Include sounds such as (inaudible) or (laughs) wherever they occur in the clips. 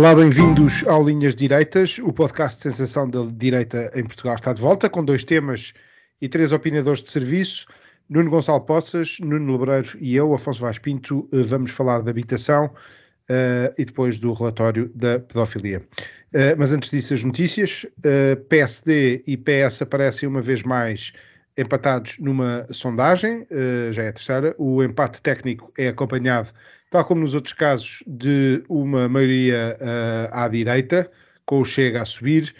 Olá, bem-vindos ao Linhas Direitas. O podcast de sensação da direita em Portugal está de volta com dois temas e três opinadores de serviço. Nuno Gonçalo Poças, Nuno Lebreiro e eu, Afonso Vaz Pinto, eh, vamos falar da habitação uh, e depois do relatório da pedofilia. Uh, mas antes disso, as notícias. Uh, PSD e PS aparecem uma vez mais empatados numa sondagem, já é a terceira. O empate técnico é acompanhado tal como nos outros casos, de uma maioria uh, à direita, com o Chega a subir.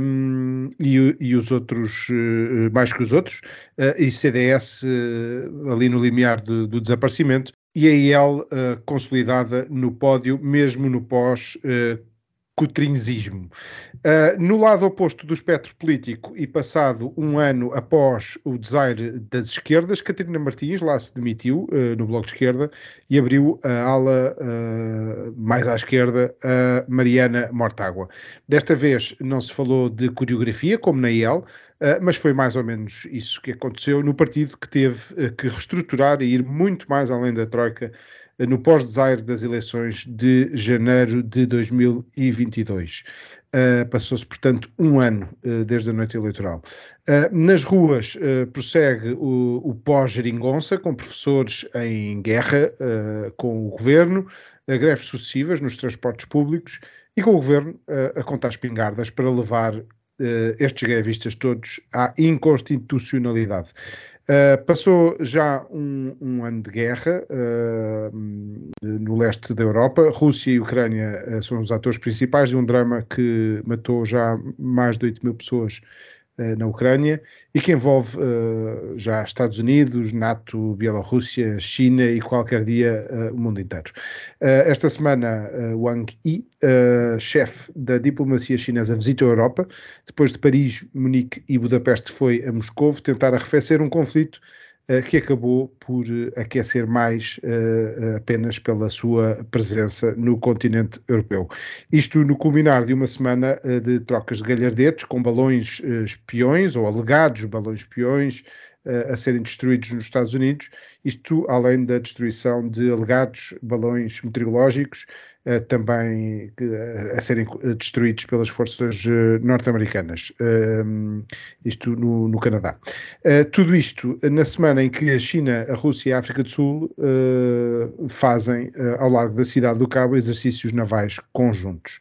Um, e, e, os outros uh, mais que os outros, uh, e CDS ali no limiar do, do, desaparecimento, e a IEL consolidada no pódio, mesmo no pós cotrinzismo. Uh, no lado oposto do espectro político e passado um ano após o desaire das esquerdas, Catarina Martins lá se demitiu uh, no Bloco de Esquerda e abriu a ala uh, mais à esquerda, a Mariana Mortágua. Desta vez não se falou de coreografia, como na IEL, mas foi mais ou menos isso que aconteceu no partido que teve que reestruturar e ir muito mais além da Troika no pós-desaire das eleições de janeiro de 2022. Uh, Passou-se, portanto, um ano uh, desde a noite eleitoral. Uh, nas ruas prossegue o, o pós-geringonça, com professores em guerra com o governo, greves sucessivas nos transportes públicos e com o governo a contar espingardas para levar estes grevistas todos à inconstitucionalidade. Uh, passou já um, um, ano de guerra uh, no leste da Europa. Rússia e Ucrânia uh, são os atores principais de um drama que matou já mais de 8 mil pessoas eh, na Ucrânia e que envolve uh, já Estados Unidos, NATO, Bielorrússia, China e qualquer dia uh, o mundo inteiro. Uh, esta semana, Wang Yi, chefe da diplomacia chinesa, visitou a Europa. Depois de Paris, Munique e Budapeste, foi a Moscou tentar arrefecer um conflito eh, que acabou por eh, aquecer mais uh, apenas pela sua presença no continente europeu. Isto no culminar de uma semana uh, de trocas de galhardetes com balões uh, espiões ou alegados balões espiões a serem destruídos nos Estados Unidos, isto além da destruição de alegados balões meteorológicos uh, também uh, a serem destruídos pelas forças norte-americanas, isto no, no Canadá. tudo isto na semana em que a China, a Rússia e a África do Sul fazem, ao largo da cidade do Cabo, exercícios navais conjuntos.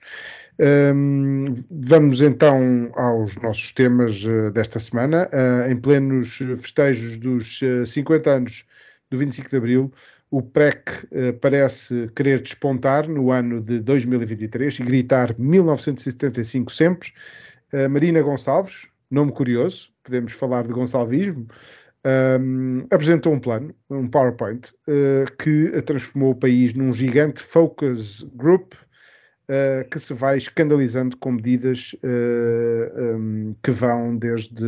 Um, vamos então aos nossos temas uh, desta semana. Uh, em plenos festejos dos uh, 50 anos do 25 de Abril, o PREC parece querer despontar no ano de 2023 e gritar 1975 sempre. Marina Gonçalves, nome curioso, podemos falar de gonçalvismo, um, apresentou um plano, um PowerPoint, que transformou o país num gigante focus group uh, que se vai escandalizando com medidas uh, eh, um, que vão desde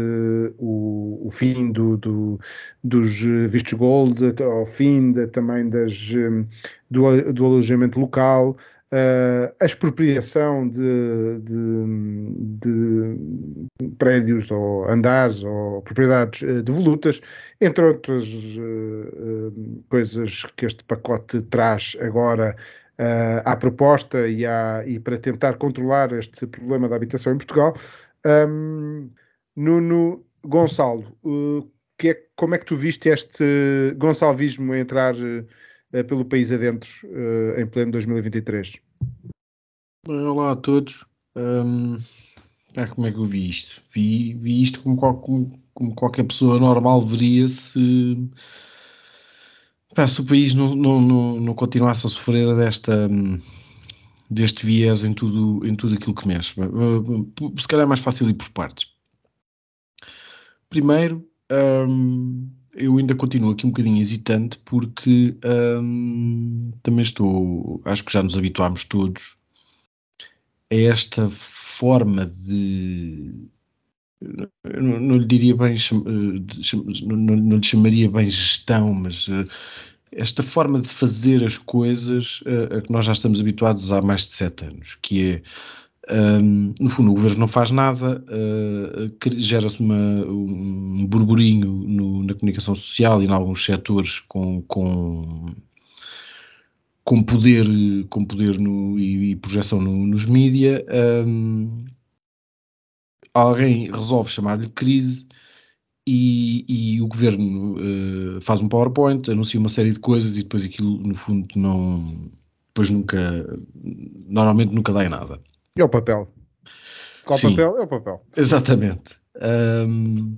o, o fim do, do, dos vistos gold ao fim de, também das, um, do, do alojamento local, Uh, a expropriação de, de, de, prédios ou andares ou propriedades devolutas, entre outras uh, coisas que este pacote traz agora uh, à proposta e, à, e, para tentar controlar este problema da habitação em Portugal. Um, Nuno Gonçalo, uh, que é, como é que tu viste este gonçalvismo entrar uh, pelo país adentro uh, em pleno 2023? Olá a todos. Um, como é que eu vi isto? Vi, vi isto como, como, como qualquer pessoa normal veria se Se o país não, não, não, não, continuasse a sofrer desta, deste viés em tudo, em tudo aquilo que mexe. Se calhar é mais fácil ir por partes. Primeiro, hum, eu ainda continuo aqui um bocadinho hesitante porque hum, também estou, acho que já nos habituámos todos a esta forma de. Não, não lhe diria bem, não, não, lhe chamaria bem gestão, mas esta forma de fazer as coisas a que nós já estamos habituados há mais de sete anos, que é um, no fundo, o governo não faz nada, gera-se um burburinho no, na comunicação social e em alguns setores com, com, com poder, com poder no, e, e projeção no, nos mídia. Um, alguém resolve chamar-lhe crise e, e, o governo uh, faz um PowerPoint, anuncia uma série de coisas e depois aquilo, no fundo, não. Depois nunca. Normalmente nunca dá em nada. É o papel. Qual Sim, papel? É o papel. Exatamente. Um,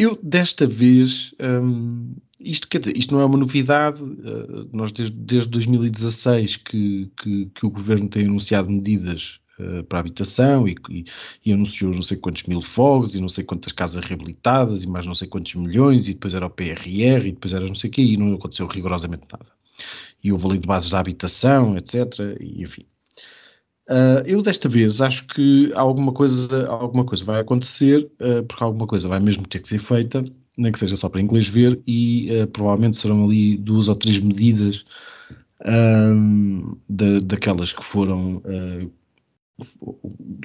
eu, desta vez, um, isto, quer dizer, isto não é uma novidade. Uh, nós, desde, desde 2016, que, que, que, o governo tem anunciado medidas uh, para a habitação e, e, e, anunciou não sei quantos mil fogos e não sei quantas casas reabilitadas e mais não sei quantos milhões, e depois era o PRR e depois era não sei o quê, e não aconteceu rigorosamente nada. E houve ali de bases da habitação, etc. E, enfim. Uh, eu desta vez acho que alguma coisa, alguma coisa vai acontecer, uh, porque alguma coisa vai mesmo ter que ser feita, nem que seja só para inglês ver, e uh, provavelmente serão ali duas ou três medidas da, daquelas que foram,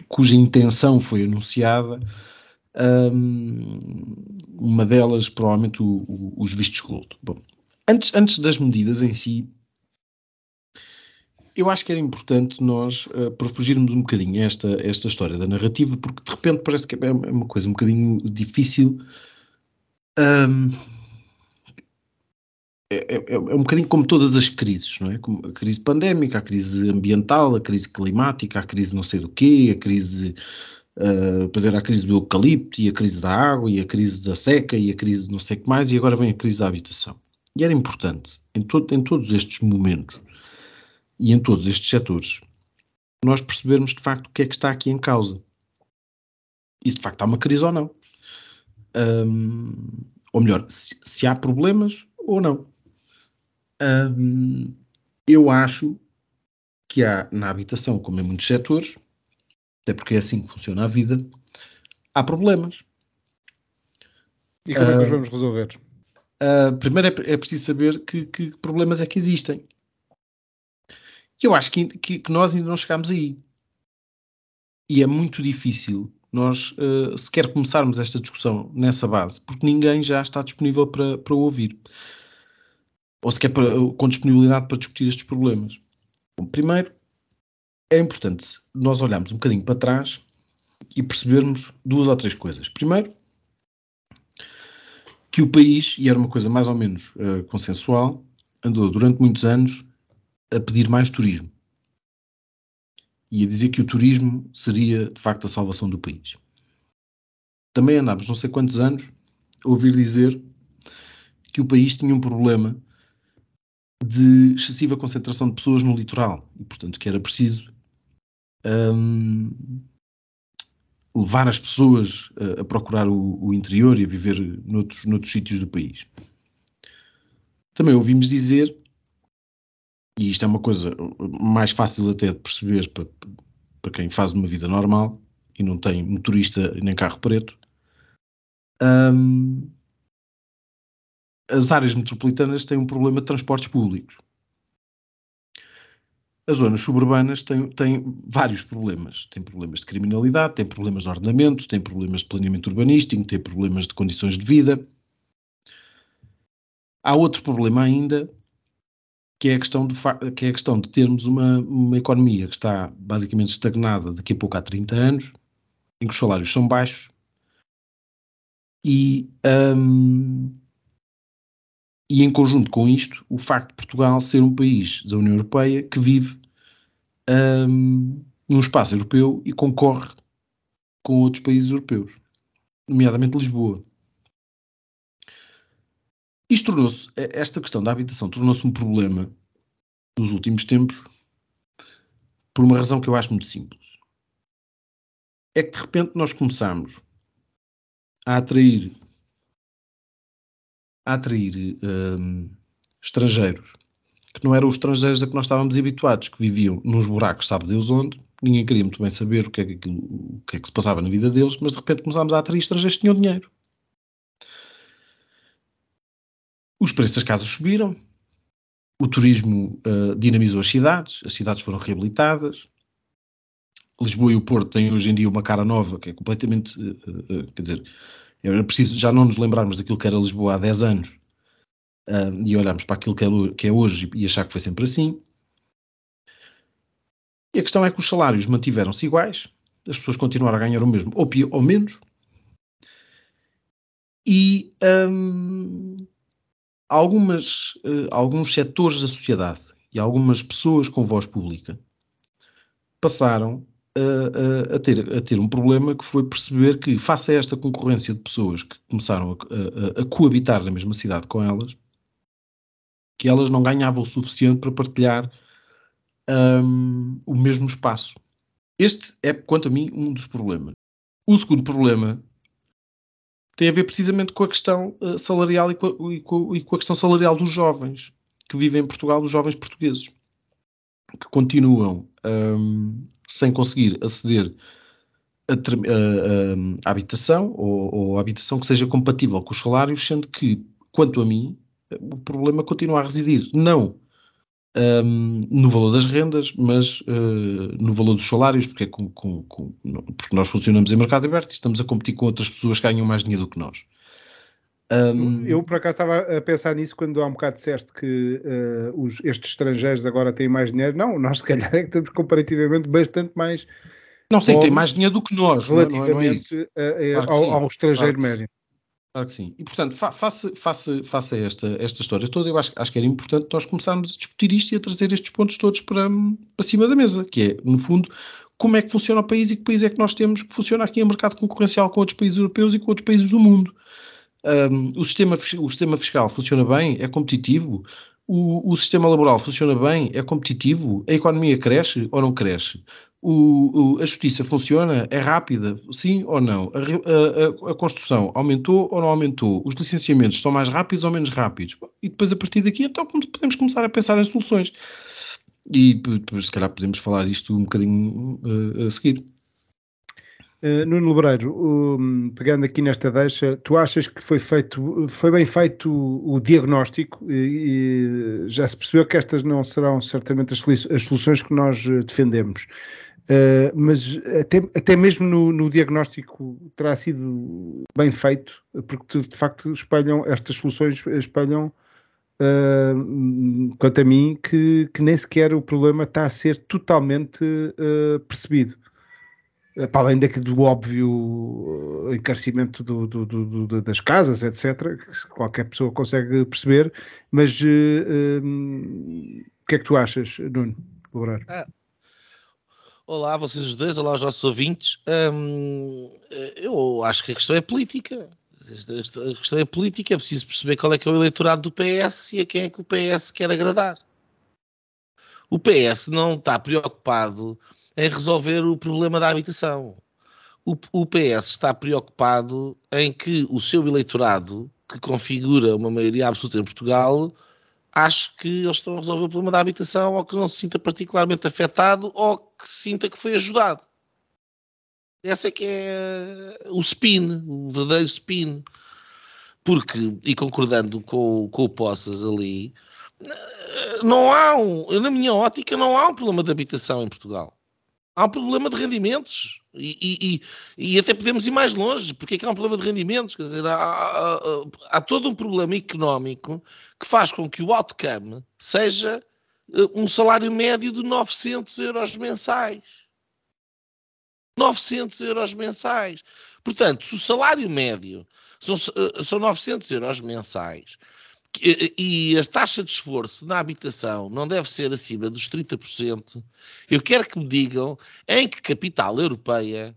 cuja intenção foi anunciada. uma delas, provavelmente, o, o, os vistos gold. Bom, antes, antes das medidas em si, eu acho que era importante nós, uh, para fugirmos um bocadinho esta, esta história da narrativa, porque de repente parece que é uma coisa um bocadinho difícil. Um, é, é, é, um bocadinho como todas as crises, não é? Como a crise pandémica, a crise ambiental, a crise climática, a crise não sei do quê, a crise. Uh, depois era a crise do eucalipto, e a crise da água, e a crise da seca, e a crise de não sei o que mais, e agora vem a crise da habitação. E era importante, em, to em todos estes momentos, e em todos estes setores, nós percebermos de facto o que é que está aqui em causa. E se de facto há uma crise ou não. Um, ou melhor, se, se, há problemas ou não. Eu acho que há na habitação, como em muitos setores, até porque é assim que funciona a vida, há problemas. E como uh, é que os vamos resolver? Uh, primeiro é, é preciso saber que, que problemas é que existem que eu acho que, que, que, nós ainda não chegámos aí. E é muito difícil nós uh, sequer começarmos esta discussão nessa base, porque ninguém já está disponível para, para ouvir. Ou sequer para, com disponibilidade para discutir estes problemas. Bom, primeiro, é importante nós olharmos um bocadinho para trás e percebermos duas ou três coisas. Primeiro, que o país, e era uma coisa mais ou menos uh, consensual, andou durante muitos anos a pedir mais turismo e a dizer que o turismo seria de facto a salvação do país. Também andámos não sei quantos anos a ouvir dizer que o país tinha um problema de excessiva concentração de pessoas no litoral e, portanto, que era preciso um, levar as pessoas a, a procurar o, o, interior e a viver noutros, noutros sítios do país. Também ouvimos dizer e isto é uma coisa mais fácil até de perceber para, para quem faz uma vida normal e não tem motorista nem carro preto. Um, as áreas metropolitanas têm um problema de transportes públicos. As zonas suburbanas têm, têm vários problemas. Têm problemas de criminalidade, têm problemas de ordenamento, têm problemas de planeamento urbanístico, têm problemas de condições de vida. Há outro problema ainda, que é a questão de, que é a questão de termos uma, uma economia que está basicamente estagnada daqui a pouco há 30 anos, em que os salários são baixos e, um, e em conjunto com isto, o facto de Portugal ser um país da União Europeia que vive um, num espaço europeu e concorre com outros países europeus, nomeadamente Lisboa. Isto tornou-se, esta questão da habitação tornou-se um problema nos últimos tempos por uma razão que eu acho muito simples. É que de repente nós começamos a atrair a atrair um, estrangeiros que não eram os estrangeiros a que nós estávamos habituados, que viviam nos buracos, sabe Deus onde, ninguém queria muito bem saber o que, é que, o que é que se passava na vida deles, mas de repente começámos a atrair estrangeiros que tinham dinheiro. Os preços das casas subiram, o turismo uh, dinamizou as cidades, as cidades foram reabilitadas. Lisboa e o Porto têm hoje em dia uma cara nova, que é completamente. Uh, uh, quer dizer, era preciso já não nos lembrarmos daquilo que era Lisboa há 10 anos e olharmos para aquilo que é, que é hoje e achar que foi sempre assim. E a questão é que os salários mantiveram-se iguais, as pessoas continuaram a ganhar o mesmo, ou, pior, ou menos, e um, algumas, uh, alguns setores da sociedade e algumas pessoas com voz pública passaram a, a, ter, a ter um problema que foi perceber que, face a esta concorrência de pessoas que começaram a, a coabitar na mesma cidade com elas, que elas não ganhavam o suficiente para partilhar um, o mesmo espaço. Este é, quanto a mim, um dos problemas. O segundo problema tem a ver precisamente com a questão uh, salarial e com, a, e, com, e com, a, questão salarial dos jovens que vivem em Portugal, dos jovens portugueses, que continuam um, sem conseguir aceder a habitação ou, a habitação que seja compatível com os salários, sendo que, quanto a mim, o problema continua a residir não um, no valor das rendas, mas uh, no valor dos salários, porque, é com, com, com, porque nós funcionamos em mercado aberto e estamos a competir com outras pessoas que ganham mais dinheiro do que nós. Um... Eu, por acaso, estava a pensar nisso quando há um bocado disseste que uh, os, estes estrangeiros agora têm mais dinheiro. Não, nós, se calhar, é que temos comparativamente bastante mais. Não sei, tem mais dinheiro do que nós, relativamente não é, não é claro ao, ao, estrangeiro claro médio. Claro que sim. E, portanto, fa faça, faça, faça esta, esta história toda, eu acho, acho que era importante nós começarmos a discutir isto e a trazer estes pontos todos para, para cima da mesa, que é, no fundo, como é que funciona o país e que país é que nós temos que funciona aqui em mercado concorrencial com outros países europeus e com outros países do mundo. Um, o, sistema, o sistema fiscal funciona bem, é competitivo, o, o, sistema laboral funciona bem, é competitivo, a economia cresce ou não cresce, o, a justiça funciona, é rápida, sim ou não, a, a, a, construção aumentou ou não aumentou, os licenciamentos estão mais rápidos ou menos rápidos, e depois a partir daqui então podemos começar a pensar em soluções. E depois, se calhar podemos falar isto um bocadinho uh, a seguir. Uh, Nuno Lebreiro, um, pegando aqui nesta deixa, tu achas que foi feito, foi bem feito o, o diagnóstico e, e, já se percebeu que estas não serão certamente as, as soluções que nós eh, defendemos. Uh, mas até, até mesmo no, no, diagnóstico terá sido bem feito, porque de facto espelham, estas soluções espelham, uh, quanto a mim, que, que, nem sequer o problema está a ser totalmente percebido. Para além do óbvio eh, encarecimento do, do, do, das casas, etc., que qualquer pessoa consegue perceber, mas uh, o que é que tu achas, Nuno? Ah, olá, vocês os dois, olá aos nossos ouvintes. Um, eu acho que a questão é política. A questão é política, é preciso perceber qual é que é o eleitorado do PS e a quem é que o PS quer agradar. O PS não está preocupado em resolver o problema da habitação. O, o PS está preocupado em que o seu eleitorado, que configura uma maioria absoluta em Portugal, acho que eles estão a resolver o problema da habitação ou que não se sinta particularmente afetado ou que sinta que foi ajudado. Essa é que é o spin, o verdadeiro spin. Porque, e concordando com, com o Poças ali, não há um, na minha ótica, não há um problema de habitação em Portugal há um problema de rendimentos. E, e, e, até podemos ir mais longe. Porque é que há um problema de rendimentos? Quer dizer, há, há, há, todo um problema económico que faz com que o outcome seja eh, um salário médio de 900 euros mensais. 900 euros mensais. Portanto, se o salário médio são, eh, são 900 euros mensais e a taxa de esforço na habitação não deve ser acima dos 30%, eu quero que me digam em que capital europeia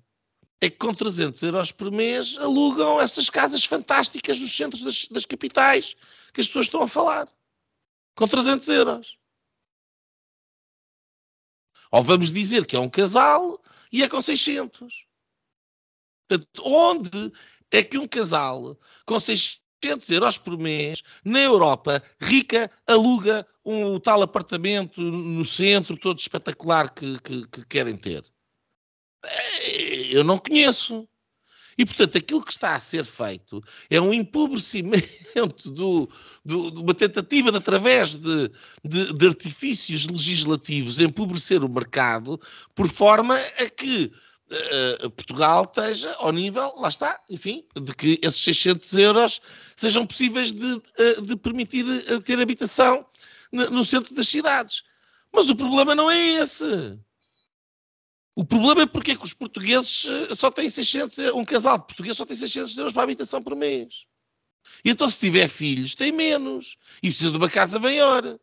é que com 300 euros por mês alugam essas casas fantásticas nos centros das, das capitais que as pessoas estão a falar. Com 300 euros. Ou vamos dizer que é um casal e é com 600. Portanto, onde é que um casal com 600 800 euros por mês, na Europa, rica, aluga um tal apartamento no centro, todo espetacular que, que, que querem ter. eu não conheço. E, portanto, aquilo que está a ser feito é um empobrecimento (laughs) do, do, de uma tentativa de, através de, de, de, artifícios legislativos, empobrecer o mercado, por forma a que uh, Portugal esteja ao nível, lá está, enfim, de que esses 600 euros sejam possíveis de, uh, de permitir ter habitação no, centro das cidades. Mas o problema não é esse. O problema é porque é que os portugueses eh, só têm 600, um casal de portugueses só tem 600 euros para a habitação por mês. E então se tiver filhos, tem menos. E precisa de uma casa maior.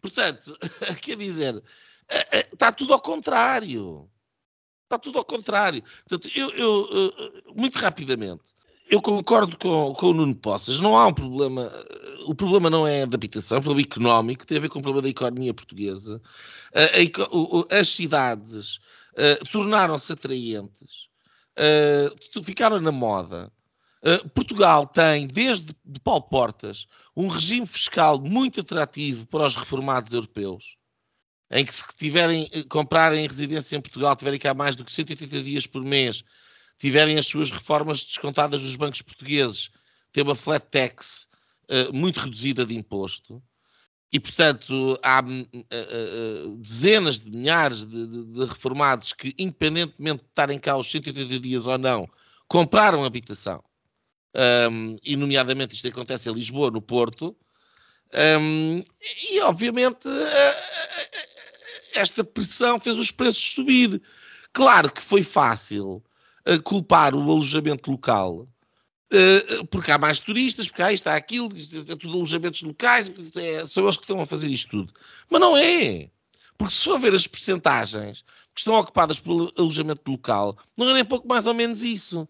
Portanto, (laughs) quer dizer, eh, eh, está tudo ao contrário. Está tudo ao contrário. Portanto, eu, eu muito rapidamente, eu concordo com, com o Nuno Poças. Não há um problema. O problema não é da habitação, é um problema económico, tem a ver com o problema da economia portuguesa. as cidades uh, tornaram-se atraentes, ficaram na moda. Portugal tem, desde de Paulo Portas, um regime fiscal muito atrativo para os reformados europeus, em que se tiverem, comprarem residência em Portugal, tiverem cá mais do que 180 dias por mês, tiverem as suas reformas descontadas dos bancos portugueses, ter uma flat tax uh, muito reduzida de imposto, e portanto há uh, uh, dezenas de milhares de, de, de, reformados que, independentemente de estarem cá os 180 dias ou não, compraram habitação. Um, e, nomeadamente, isto acontece em Lisboa, no Porto. Um, e, obviamente, esta pressão fez os preços subir. Claro que foi fácil uh, culpar o alojamento local, uh, porque há mais turistas, porque há isto, há aquilo, é tudo alojamentos locais, é, são eles que estão a fazer isto tudo. Mas não é. Porque se for ver as percentagens que estão ocupadas pelo alojamento local, não é nem pouco mais ou menos isso.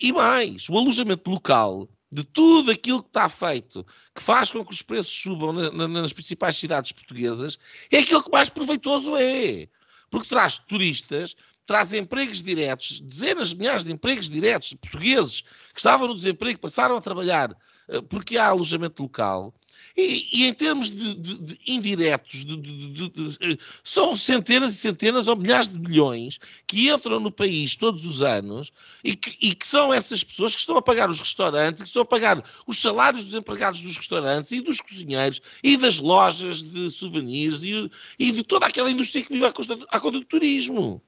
E mais, o alojamento local, de tudo aquilo que está feito, que faz com que os preços subam na, na, nas principais cidades portuguesas, é aquilo que mais proveitoso é. Porque traz turistas traz empregos diretos, dezenas de milhares de empregos diretos de portugueses que estavam no desemprego, passaram a trabalhar uh, porque há alojamento local. E, e em termos de, de, de indiretos, de, são centenas e centenas ou milhares de milhões que entram no país todos os anos e que, e que, são essas pessoas que estão a pagar os restaurantes, que estão a pagar os salários dos empregados dos restaurantes e dos cozinheiros e das lojas de souvenirs e, e de toda aquela indústria que vive à conta, à conta do turismo.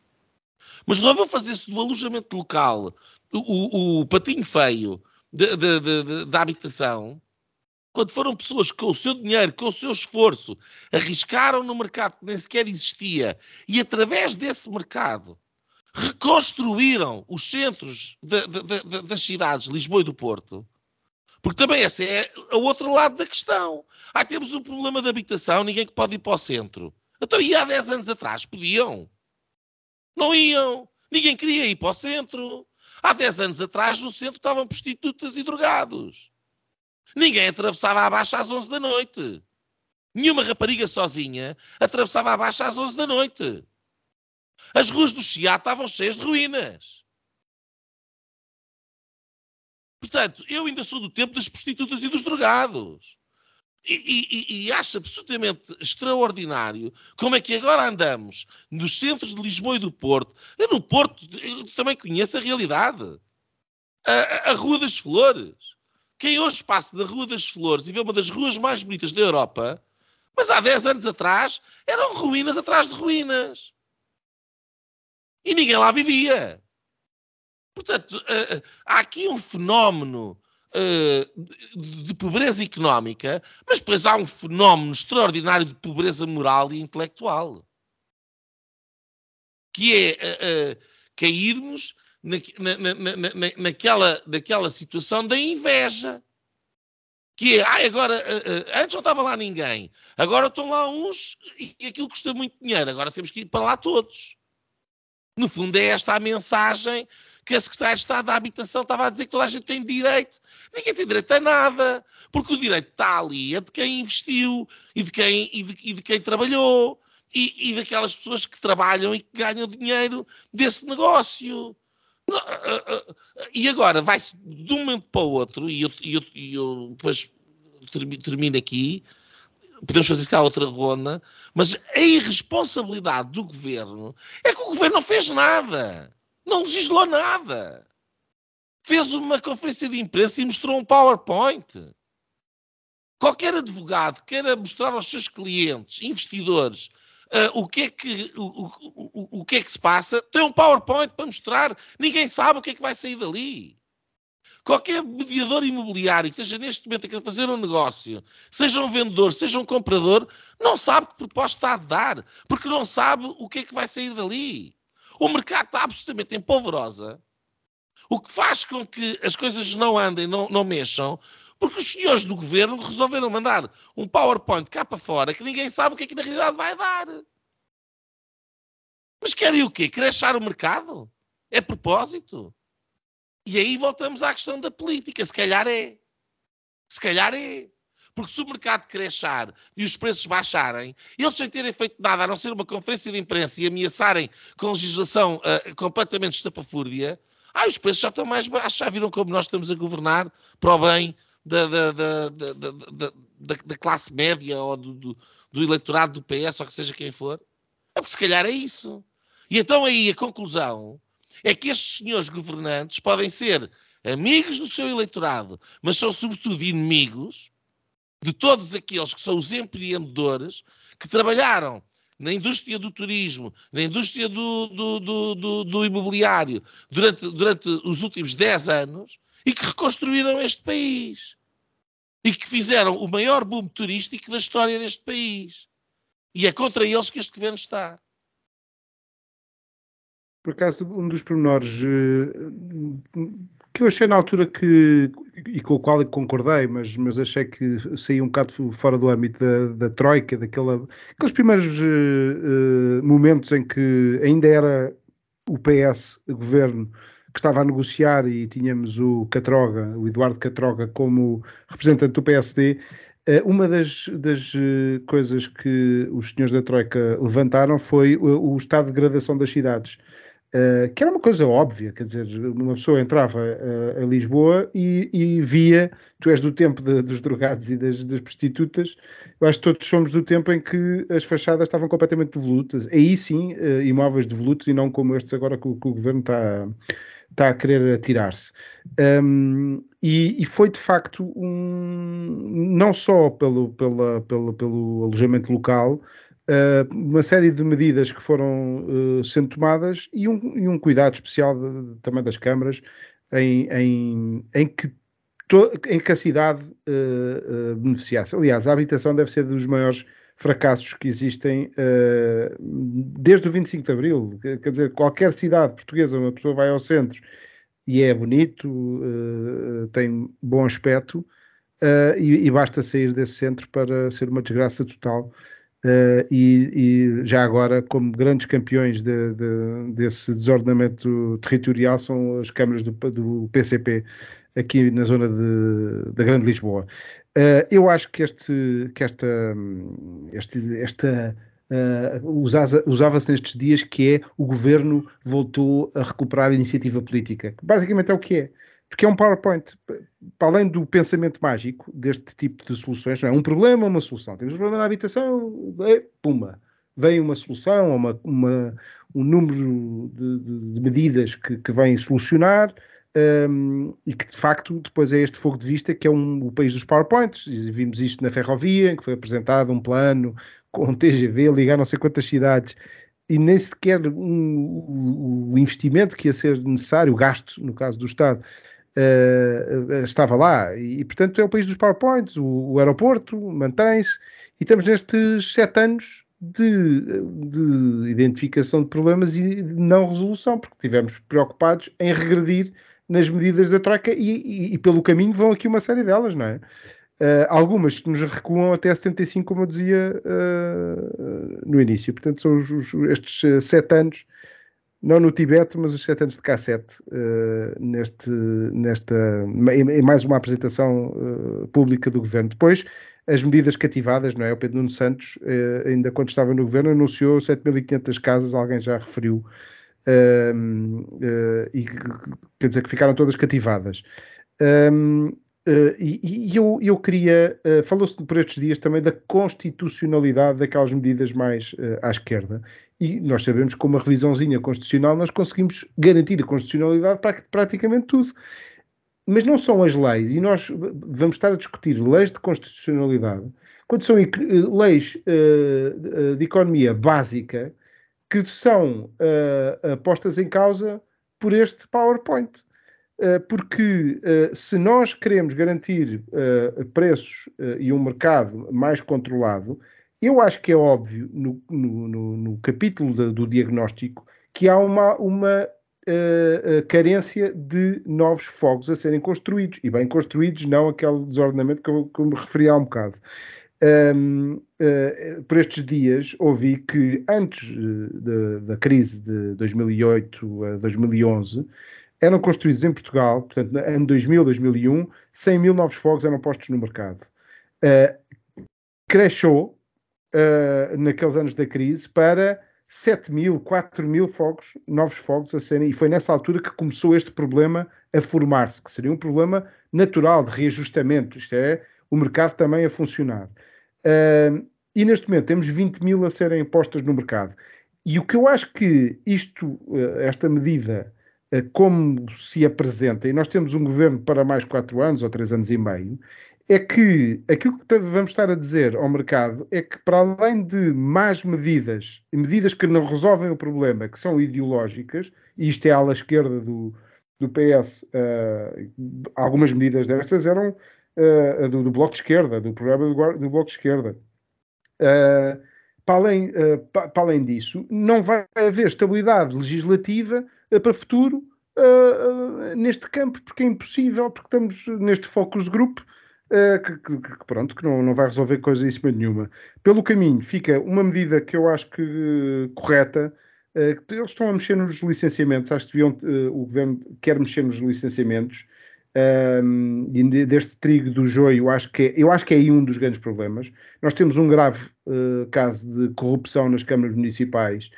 Mas vou fazer-se do alojamento local o, o, o patinho feio da habitação, quando foram pessoas que com o seu dinheiro, com o seu esforço, arriscaram no mercado que nem sequer existia e através desse mercado reconstruíram os centros de, de, de, das cidades, Lisboa e do Porto. Porque também esse é o outro lado da questão. Ah, temos um problema de habitação, ninguém que pode ir para o centro. Então, e há 10 anos atrás? Podiam. Não iam. Ninguém queria ir para o centro. Há 10 anos atrás, no centro estavam prostitutas e drogados. Ninguém atravessava a baixa às 11 da noite. Nenhuma rapariga sozinha atravessava a baixa às 11 da noite. As ruas do Chiado estavam cheias de ruínas. Portanto, eu ainda sou do tempo das prostitutas e dos drogados. E, e, e, acho absolutamente extraordinário como é que agora andamos nos centros de Lisboa e do Porto. Eu no Porto eu também conheço a realidade. A, a, Rua das Flores. Quem hoje passa da Rua das Flores e vê uma das ruas mais bonitas da Europa, mas há 10 anos atrás eram ruínas atrás de ruínas. E ninguém lá vivia. Portanto, há aqui um fenómeno uh, de pobreza económica, mas depois há um fenómeno extraordinário de pobreza moral e intelectual. Que é uh, uh, cairmos na, na, na, naquela, naquela situação da inveja. Que é, ah, agora, antes não estava lá ninguém, agora estão lá uns e aquilo custa muito dinheiro, agora temos que ir para lá todos. No fundo, é esta a mensagem que a Secretária de Estado da Habitação estava a dizer que toda a gente tem direito. Ninguém tem direito a nada, porque o direito está ali, é de quem investiu e de quem, e de, e de quem trabalhou e, e, daquelas pessoas que trabalham e que ganham dinheiro desse negócio. E agora vai-se de um momento para o outro, e eu, eu, eu depois termino aqui, podemos fazer cá outra ronda, mas a irresponsabilidade do governo é que o governo não fez nada, não legislou nada. Fez uma conferência de imprensa e mostrou um PowerPoint. Qualquer advogado queira mostrar aos seus clientes, investidores, uh, o, que é que, o, o, o, que é que se passa, tem um PowerPoint para mostrar. Ninguém sabe o que é que vai sair dali. Qualquer mediador imobiliário que esteja neste momento a querer fazer um negócio, seja um vendedor, seja um comprador, não sabe que proposta está a dar, porque não sabe o que é que vai sair dali. O mercado está absolutamente em polvorosa, o que faz com que as coisas não andem, não, não mexam, porque os senhores do governo resolveram mandar um PowerPoint cá para fora que ninguém sabe o que é que na realidade vai dar. Mas querem o quê? Querem achar o mercado? É propósito? E aí voltamos à questão da política. Se calhar é. Se calhar é. Porque se o mercado crescer e os preços baixarem, eles sem terem feito nada, a não ser uma conferência de imprensa e ameaçarem com legislação uh, completamente estapafúrdia, ah, os preços já estão mais baixos, já viram como nós estamos a governar para o bem da, da, da, da, classe média ou do, do, do, eleitorado do PS, ou que seja quem for. É porque se calhar é isso. E então aí a conclusão é que estes senhores governantes podem ser amigos do seu eleitorado, mas são sobretudo inimigos de todos aqueles que são os empreendedores que trabalharam na indústria do turismo, na indústria do, do, do, do, imobiliário durante, durante os últimos 10 anos e que reconstruíram este país. E que fizeram o maior boom turístico da história deste país. E é contra eles que este governo está. Por acaso, um dos pormenores uh, que eu achei na altura que, e com o qual eu concordei, mas, mas achei que saía um bocado fora do âmbito da, da Troika, daquela, aqueles primeiros uh, momentos em que ainda era o PS, governo, que estava a negociar e tínhamos o Catroga, o Eduardo Catroga, como representante do PSD. Uma das, das coisas que os senhores da Troika levantaram foi o, o estado de degradação das cidades. Uh, que era uma coisa óbvia, quer dizer, uma pessoa entrava uh, a Lisboa e, e, via, tu és do tempo de, dos drogados e das, das, prostitutas, eu acho que todos somos do tempo em que as fachadas estavam completamente devolutas, aí sim, uh, imóveis devolutos e não como estes agora que, que o governo está, está a querer atirar-se. Um, e, e, foi de facto um, não só pelo, pela, pelo alojamento local, Uh, uma série de medidas que foram uh, sendo tomadas e um, e um cuidado especial de, também das câmaras em, em, em, que, em que a cidade uh, beneficiasse. Aliás, a habitação deve ser dos maiores fracassos que existem desde o 25 de Abril. Quer dizer, qualquer cidade portuguesa, uma pessoa vai ao centro e é bonito, tem bom aspecto, e, e basta sair desse centro para ser uma desgraça total Uh, e, e, já agora, como grandes campeões de, de, desse desordenamento territorial, são as câmaras do, do PCP aqui na zona de, da Grande Lisboa. Uh, eu acho que, este, que esta, este, esta uh, usava-se nestes dias que é o governo voltou a recuperar a iniciativa política. Basicamente é o que é porque é um PowerPoint, para além do pensamento mágico deste tipo de soluções, não é um problema, uma solução. Temos um problema na habitação, é, pumba, vem uma solução, uma, uma um número de, de, de medidas que, que vêm solucionar um, e que de facto depois é este fogo de vista que é um, o país dos PowerPoints. Vimos isto na ferrovia, em que foi apresentado um plano com um TGV, ligar não sei quantas cidades e nem sequer um, o investimento que ia ser necessário, o gasto, no caso do Estado, uh, estava lá. E, portanto, é o país dos PowerPoints, o, o aeroporto mantém-se, e estamos nestes sete anos de, de, identificação de problemas e de não resolução, porque estivemos preocupados em regredir nas medidas da troca e, e, e, pelo caminho vão aqui uma série delas, não é? Uh, algumas que nos recuam até 75, como eu dizia uh, no início. Portanto, são os, os, estes sete anos não no Tibete, mas os sete anos de cassete, uh, neste, nesta, em, mais uma apresentação uh, pública do governo. Depois, as medidas cativadas, não é? O Pedro Nuno Santos, uh, ainda quando estava no governo, anunciou 7.500 casas, alguém já referiu, e quer dizer que ficaram todas cativadas. Um, Uh, e, e eu, eu, queria, uh, falou-se por estes dias também da constitucionalidade daquelas medidas mais uh, à esquerda, e nós sabemos que com uma revisãozinha constitucional nós conseguimos garantir a constitucionalidade para praticamente tudo. Mas não são as leis, e nós vamos estar a discutir leis de constitucionalidade, quando são leis de economia básica que são postas em causa por este PowerPoint. Eh, porque eh, se nós queremos garantir eh, preços e um mercado mais controlado, eu acho que é óbvio no, no, no, no capítulo do, diagnóstico que há uma, uma uh, carência de novos fogos a serem construídos. E bem construídos, não aquele desordenamento que eu, que eu me referi há um bocado. Um, uh, por estes dias ouvi que antes uh, da crise de 2008 a 2011 eram construídos em Portugal, portanto, em 2000, 2001, 100 mil novos fogos eram postos no mercado. Uh, cresceu uh, naqueles anos da crise para 7 mil, 4 mil fogos, novos fogos a serem, e foi nessa altura que começou este problema a formar-se, que seria um problema natural de reajustamento, isto é, o mercado também a funcionar. Uh, e neste momento temos 20 mil a serem postas no mercado. E o que eu acho que isto, esta medida, eh, como se apresenta, e nós temos um governo para mais quatro anos ou três anos e meio, é que aquilo que vamos estar a dizer ao mercado é que, para além de más medidas, medidas que não resolvem o problema, que são ideológicas, e isto é a ala esquerda do, do PS, uh, eh, algumas medidas destas eram uh, do, do, Bloco de Esquerda, do programa do, do Bloco de Esquerda. Uh, para, além, para, para além disso, não vai haver estabilidade legislativa para futuro neste campo, porque é impossível, porque estamos neste focus group que, que, que, pronto, que não, não vai resolver coisa em cima nenhuma. Pelo caminho fica uma medida que eu acho que correta, eles estão a mexer nos licenciamentos, acho que deviam, o governo quer mexer nos licenciamentos, e deste trigo do joio, acho que é, eu acho que é aí um dos grandes problemas. Nós temos um grave uh, caso de corrupção nas câmaras municipais,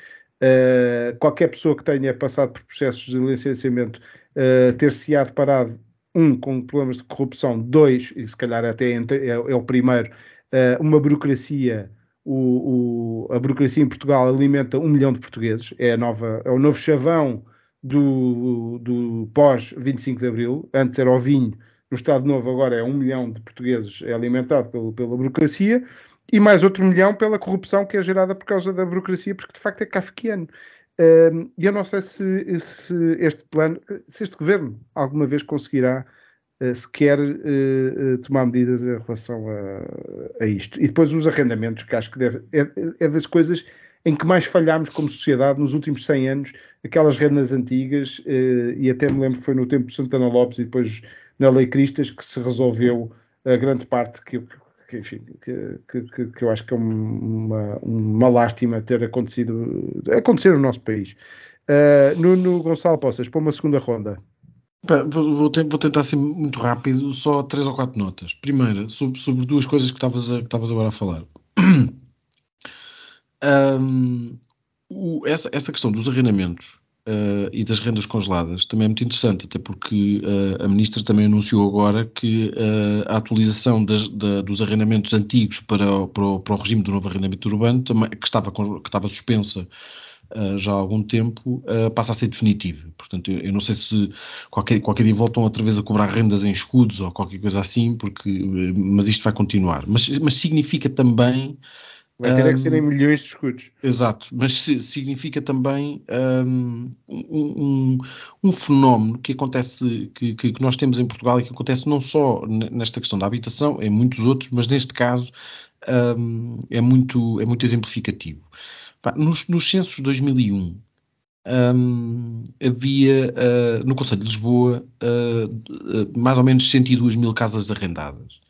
Uh, qualquer pessoa que tenha passado por processos de licenciamento uh, ter-se-á deparado, um, com problemas de corrupção, dois, e se calhar até é, é, o primeiro, uh, uma burocracia, o, o, a burocracia em Portugal alimenta um milhão de portugueses, é, nova, é o novo chavão do, do pós-25 de Abril, antes era o vinho, no Estado Novo agora é um milhão de portugueses, é alimentado pelo, pela burocracia, e mais outro milhão pela corrupção que é gerada por causa da burocracia, porque de facto é kafkiano. E eu não sei se, se, este plano, se este governo alguma vez conseguirá uh, sequer uh, tomar medidas em relação a, a, isto. E depois os arrendamentos, que acho que deve, é, é, das coisas em que mais falhámos como sociedade nos últimos 100 anos, aquelas rendas antigas, e até me lembro que foi no tempo de Santana Lopes e depois na Lei Cristas que se resolveu a grande parte que, que, enfim, que, que, que, eu acho que é uma, uma lástima ter acontecido acontecer no nosso país. Uh, Nuno Gonçalo Poças, para uma segunda ronda. Vou, vou, tentar ser muito rápido, só três ou quatro notas. Primeira, sobre, sobre duas coisas que estavas, que estavas agora a falar. (clears throat) um, o, essa, essa questão dos arrendamentos uh, e das rendas congeladas também é muito interessante, até porque uh, a Ministra também anunciou agora que uh, a atualização das, da, dos arrendamentos antigos para, para, o, para o regime do novo arrendamento urbano, também, que, estava, que estava suspensa já há algum tempo, passa a ser definitivo. Portanto, eu, eu, não sei se qualquer, qualquer dia voltam outra vez a cobrar rendas em escudos ou qualquer coisa assim, porque, mas isto vai continuar. Mas, mas significa também Vai ter um, que ser em milhões de escudos. Exato, mas significa também um, um, um, fenómeno que acontece, que, que, nós temos em Portugal e que acontece não só nesta questão da habitação, em muitos outros, mas neste caso é, muito, é muito exemplificativo. Nos, nos censos de 2001, havia uh, no Conselho de Lisboa uh, mais ou menos 102 mil casas arrendadas.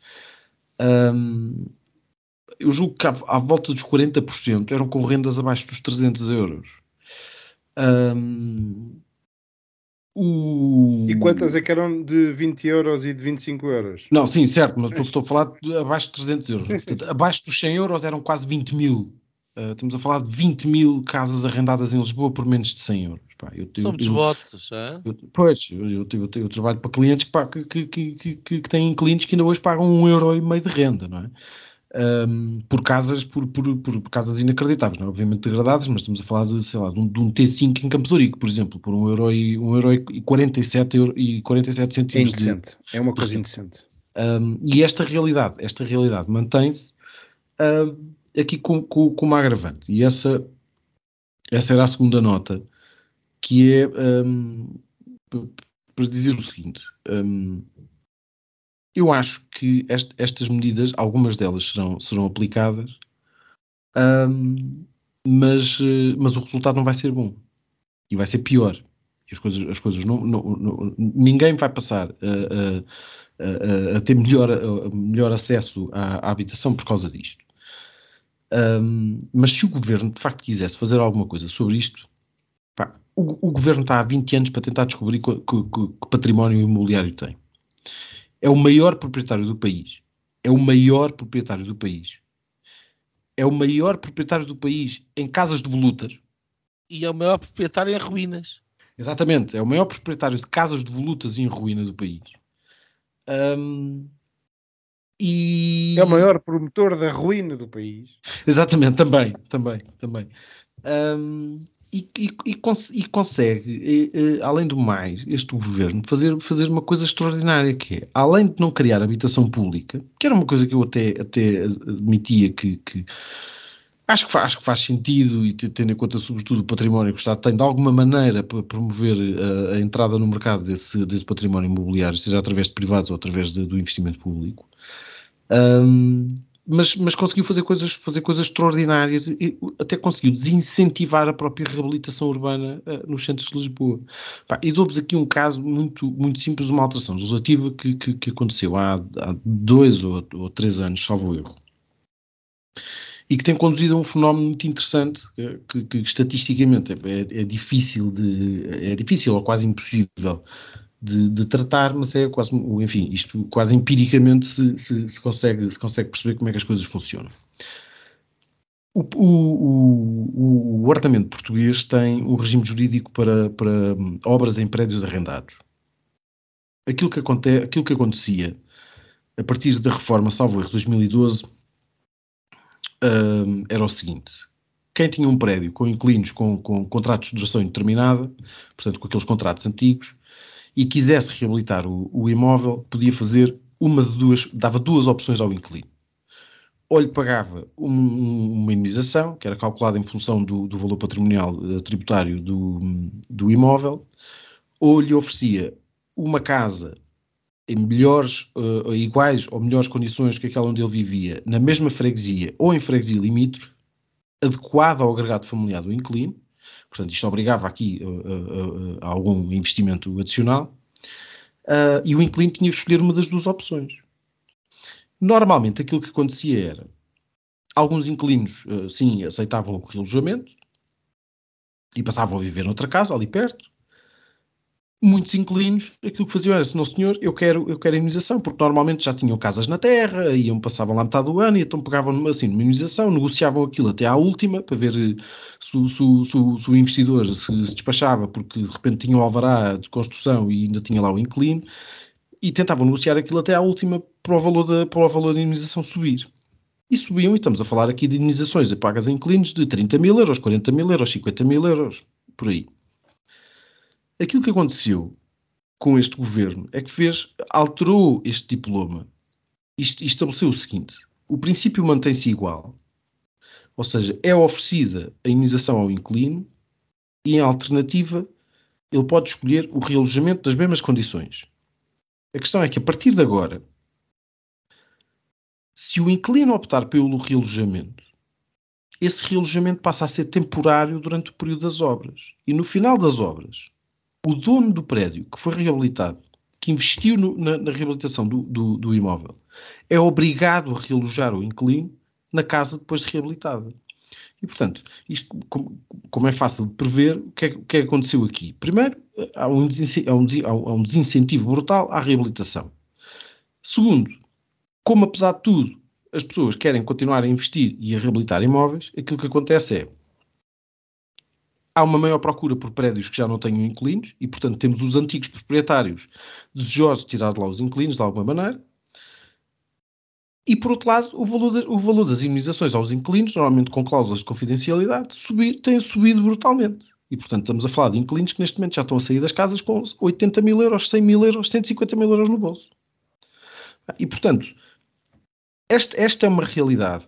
Um, eu julgo que à, à, volta dos 40% eram com rendas abaixo dos 300 euros. Um, o... E quantas é que eram de 20 euros e de 25 euros? Não, sim, certo, mas estou a falar de abaixo de 300 euros. Portanto, abaixo dos 100 euros eram quase 20 mil Uh, estamos a falar de 20 mil casas arrendadas em Lisboa por menos de 100 euros. Pá, eu, Somos votos, é? eu, Pois, eu, eu, eu, trabalho para clientes que, pá, que, que, que, que, têm clientes que ainda hoje pagam um euro e meio de renda, não é? Um, por casas por, por, por, casas inacreditáveis, não é? obviamente degradadas, mas estamos a falar de, sei lá, de um, de um T5 em Campo de Rico, por exemplo, por um euro e, um euro e 47, euro, e 47 centímetros. É indecente, de, é uma coisa indecente. Um, e esta realidade, esta realidade mantém-se uh, aqui com, com, com, uma agravante, e essa, essa era a segunda nota, que é um, para dizer o seguinte, eu acho que est estas medidas, algumas delas serão, serão aplicadas, um, mas, mas o resultado não vai ser bom e vai ser pior. E as coisas, as coisas não, não, não ninguém vai passar a, a, a, a ter melhor, melhor acesso à, à, habitação por causa disto. Um, mas se o governo de facto quisesse fazer alguma coisa sobre isto, pá, o, o, governo está há 20 anos para tentar descobrir que, que, que património imobiliário tem é o maior proprietário do país. É o maior proprietário do país. É o maior proprietário do país em casas de volutas. E é o maior proprietário em ruínas. Exatamente, é o maior proprietário de casas de volutas e em ruína do país. Um, e... É o maior promotor da ruína do país. Exatamente, também, também, também. Um, e, e, e, e consegue, além do mais, este governo fazer, fazer uma coisa extraordinária, que é, além de não criar habitação pública, que era uma coisa que eu até, até admitia que, que acho, que faz, acho que faz sentido, e tendo em conta sobretudo o património que o Estado tem, de alguma maneira, para promover a, a entrada no mercado desse, desse património imobiliário, seja através de privados ou através de, do investimento público. Um, mas, mas conseguiu fazer coisas, fazer coisas extraordinárias e até conseguiu desincentivar a própria reabilitação urbana uh, nos centros de Lisboa. Pá, e dou-vos aqui um caso muito, muito simples, uma alteração legislativa que, que, que aconteceu há, há dois ou, ou, três anos, salvo erro, e que tem conduzido a um fenómeno muito interessante, eh, que, que estatisticamente é, é, difícil de, é difícil ou quase impossível de, de, tratar, mas é quase, enfim, isto quase empiricamente se, se, se, consegue, se consegue perceber como é que as coisas funcionam. O, o, o, o português tem um regime jurídico para, para hum, obras em prédios arrendados. Aquilo que, aconte, aquilo que acontecia a partir da reforma, salvo erro, 2012, um, era o seguinte: quem tinha um prédio com inquilinos com, com contratos de duração indeterminada, portanto com aqueles contratos antigos, e quisesse reabilitar o, o imóvel, podia fazer uma de duas, dava duas opções ao inquilino. Ou lhe pagava um, uma indemnização, que era calculada em função do, do valor patrimonial uh, tributário do, do imóvel, ou lhe oferecia uma casa em melhores, uh, iguais ou melhores condições que aquela onde ele vivia, na mesma freguesia ou em freguesia limítrofe, adequada ao agregado familiar do inquilino, Portanto, isto obrigava aqui uh, uh, a algum investimento adicional. Uh, e o inquilino tinha que escolher uma das duas opções. Normalmente, aquilo que acontecia era alguns inquilinos, sim, aceitavam o relojamento e passavam a viver noutra casa ali perto muitos inquilinos, aquilo que faziam era, se não senhor, eu quero, eu quero imunização, porque normalmente já tinham casas na terra, iam, passavam lá metade do ano, e então pegavam assim, numa imunização, negociavam aquilo até à última, para ver eh, se, se, se, se o investidor se, se, despachava, porque de repente tinha o alvará de construção e ainda tinha lá o inquilino, e tentavam negociar aquilo até à última para o valor da, para o valor da imunização subir. E subiam, e estamos a falar aqui de indenizações a pagas a inquilinos de 30 mil euros, 40 mil euros, 50 mil euros, por aí. Aquilo que aconteceu com este governo é que fez, alterou este diploma e estabeleceu o seguinte: o princípio mantém-se igual, ou seja, é oferecida a imunização ao inquilino e, em alternativa, ele pode escolher o realojamento das mesmas condições. A questão é que, a partir de agora, se o inquilino optar pelo realojamento, esse realojamento passa a ser temporário durante o período das obras. E no final das obras, o dono do prédio que foi reabilitado, que investiu no, na, na, reabilitação do, do, do, imóvel, é obrigado a realojar o inquilino na casa depois de reabilitada. E, portanto, isto, como, como é fácil de prever, o que, é, que, é aconteceu aqui? Primeiro, há um, há um desincentivo brutal à reabilitação. Segundo, como apesar de tudo as pessoas querem continuar a investir e a reabilitar imóveis, aquilo que acontece é há uma maior procura por prédios que já não tenham inquilinos e, portanto, temos os antigos proprietários desejosos de tirar de lá os inquilinos de alguma maneira. E, por outro lado, o valor, de, o valor das indemnizações aos inquilinos, normalmente com cláusulas de confidencialidade, subir, tem subido brutalmente. E, portanto, estamos a falar de inquilinos que neste momento já estão a sair das casas com 80 mil euros, 100 mil euros, 150 mil euros no bolso. E, portanto, esta, esta é uma realidade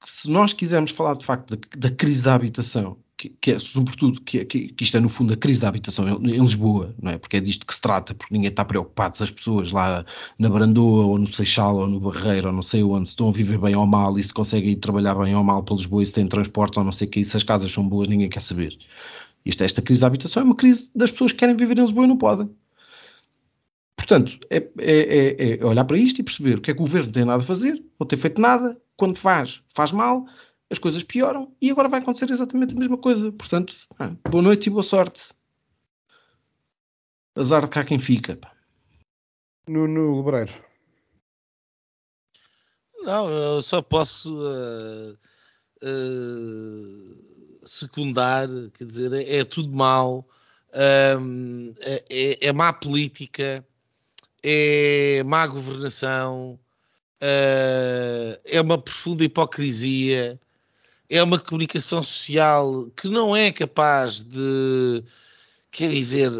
que, se nós quisermos falar de facto da, da crise da habitação que, que é, sobretudo, que, que, que, isto é no fundo a crise da habitação em, em, Lisboa, não é? Porque é disto que se trata, porque ninguém está preocupado se as pessoas lá na Brandoa, ou no Seixal, ou no Barreiro, ou não sei onde, estão a viver bem ou mal, e se conseguem ir trabalhar bem ou mal para Lisboa, e se têm transportes ou não sei o que, e se as casas são boas, ninguém quer saber. Isto, esta crise da habitação é uma crise das pessoas que querem viver em Lisboa e não podem. Portanto, é, é, é, é olhar para isto e perceber o que é que o governo tem nada a fazer, não tem feito nada, quando faz, faz mal, as coisas pioram e agora vai acontecer exatamente a mesma coisa. Portanto, boa noite e boa sorte. Azar de cá quem fica. No, no Lebreiro. Não, eu só posso uh, uh, secundar, quer dizer, é, é tudo mau, um, é, é, é, má política, é má governação, uh, é uma profunda hipocrisia, é uma comunicação social que não é capaz de. Quer dizer,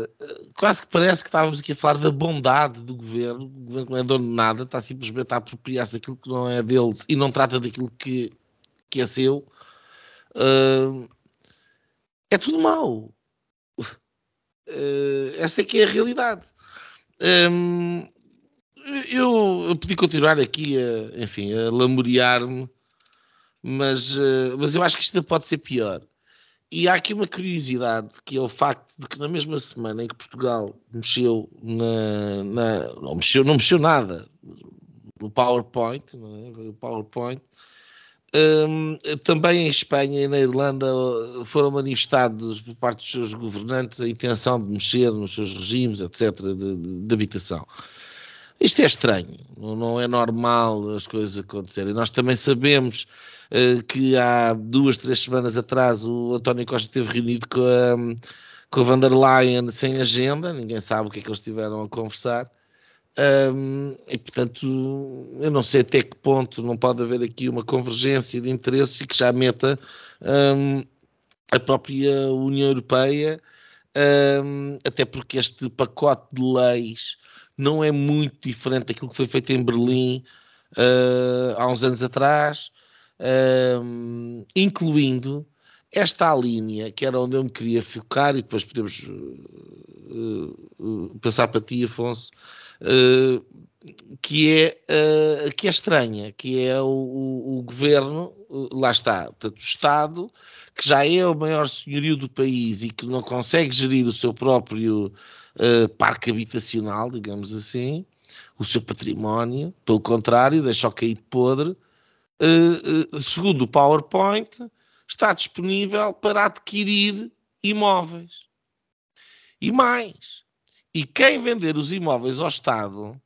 quase que parece que estávamos aqui a falar da bondade do governo. O governo não é dono de nada, está simplesmente a apropriar-se daquilo que não é deles e não trata daquilo que, que é seu. Uh, é tudo mau. Uh, essa é que é a realidade. Um, eu, eu podia continuar aqui a, enfim, a lamorear-me mas, uh, mas eu acho que isto ainda pode ser pior. E há aqui uma curiosidade, que é o facto de que na mesma semana em que Portugal mexeu na. na não, mexeu, não mexeu nada no PowerPoint, é? o PowerPoint, um, também em Espanha e na Irlanda foram manifestados por parte dos seus governantes a intenção de mexer nos seus regimes, etc., de, de habitação. Isto é estranho, não é normal as coisas acontecerem. Nós também sabemos eh, que há duas, três semanas atrás o António Costa esteve reunido com a, com a van der Leyen sem agenda, ninguém sabe o que é que eles estiveram a conversar. Um, e portanto, eu não sei até que ponto não pode haver aqui uma convergência de interesses e que já meta um, a própria União Europeia, um, até porque este pacote de leis não é muito diferente daquilo que foi feito em Berlim uh, há uns anos atrás um, incluindo esta linha, que era onde eu me queria focar, e depois podemos uh, uh, passar para ti, Afonso, uh, que, é, que é estranha, que é o, o, o governo, lá está, portanto, o Estado, que já é o maior senhorio do país e que não consegue gerir o seu próprio parque habitacional, digamos assim, o seu património, pelo contrário, deixa o cair de podre, uh, segundo o PowerPoint, está disponível para adquirir imóveis. E mais, e quem vender os imóveis ao Estado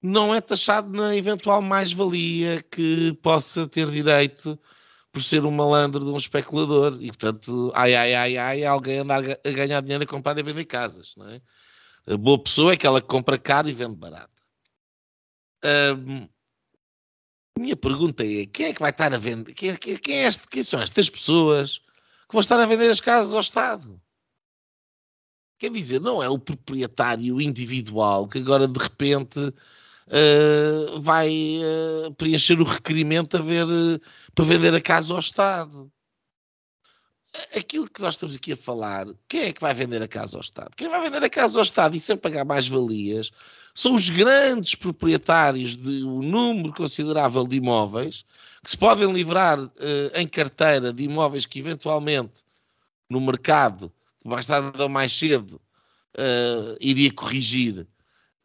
não é taxado na eventual mais-valia que possa ter direito por ser um malandro de um especulador. E, portanto, ai, ai, ai, ai, alguém andar a ganhar dinheiro a comprar e vender casas. Não é? A boa pessoa é aquela que compra caro e vende barato. Um, minha pergunta é: quem é que vai estar a vender? Quem, quem, quem, é este, quem são estas pessoas que vão estar a vender as casas ao Estado? Quer dizer, não é o proprietário individual que agora de repente uh, vai uh, preencher o requerimento a ver, uh, para vender a casa ao Estado. Aquilo que nós estamos aqui a falar, quem é que vai vender a casa ao Estado? Quem vai vender a casa ao Estado e sem pagar mais valias são os grandes proprietários de um número considerável de imóveis que se podem livrar uh, em carteira de imóveis que eventualmente no mercado, mais tarde ou mais cedo, uh, iria corrigir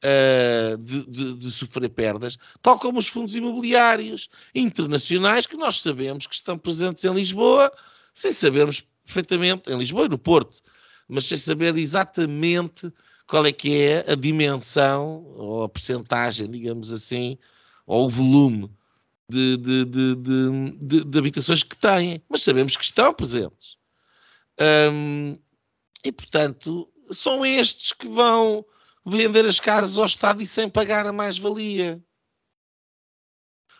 uh, de, de, de, sofrer perdas, tal como os fundos imobiliários internacionais que nós sabemos que estão presentes em Lisboa, sem sabermos perfeitamente, em Lisboa e no Porto, mas sem saber exatamente qual é que é a dimensão ou a percentagem, digamos assim, ou o volume de, de, de, de, habitações que têm, mas sabemos que estão presentes. E, portanto, são estes que vão vender as casas ao Estado e sem pagar a mais-valia.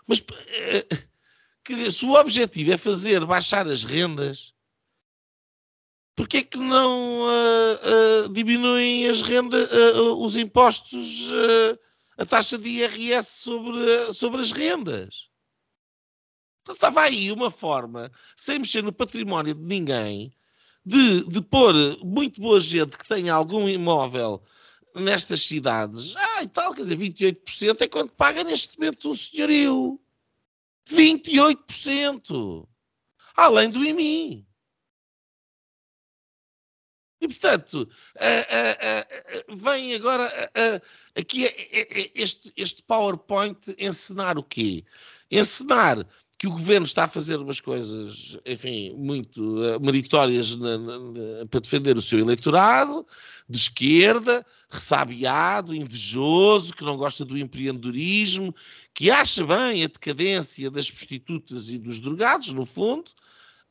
Mas, eh, quer dizer, se o objetivo é fazer baixar as rendas, porquê é que não uh, uh, diminuem as rendas, uh, os impostos, a taxa de IRS sobre, sobre as rendas? Então, estava aí uma forma, sem mexer no património de ninguém, de, de pôr muito boa gente que tenha algum imóvel nestas cidades. Ah, e tal, quer dizer, 28% é quanto paga neste momento um senhorio. 28%! Além do IMI. E, portanto, vem agora aqui este, este PowerPoint encenar o quê? Encenar que o governo está a fazer umas coisas, enfim, muito uh, meritórias na, na, na, para defender o seu eleitorado, de esquerda, ressabiado, invejoso, que não gosta do empreendedorismo, que acha bem a decadência das prostitutas e dos drogados, no fundo,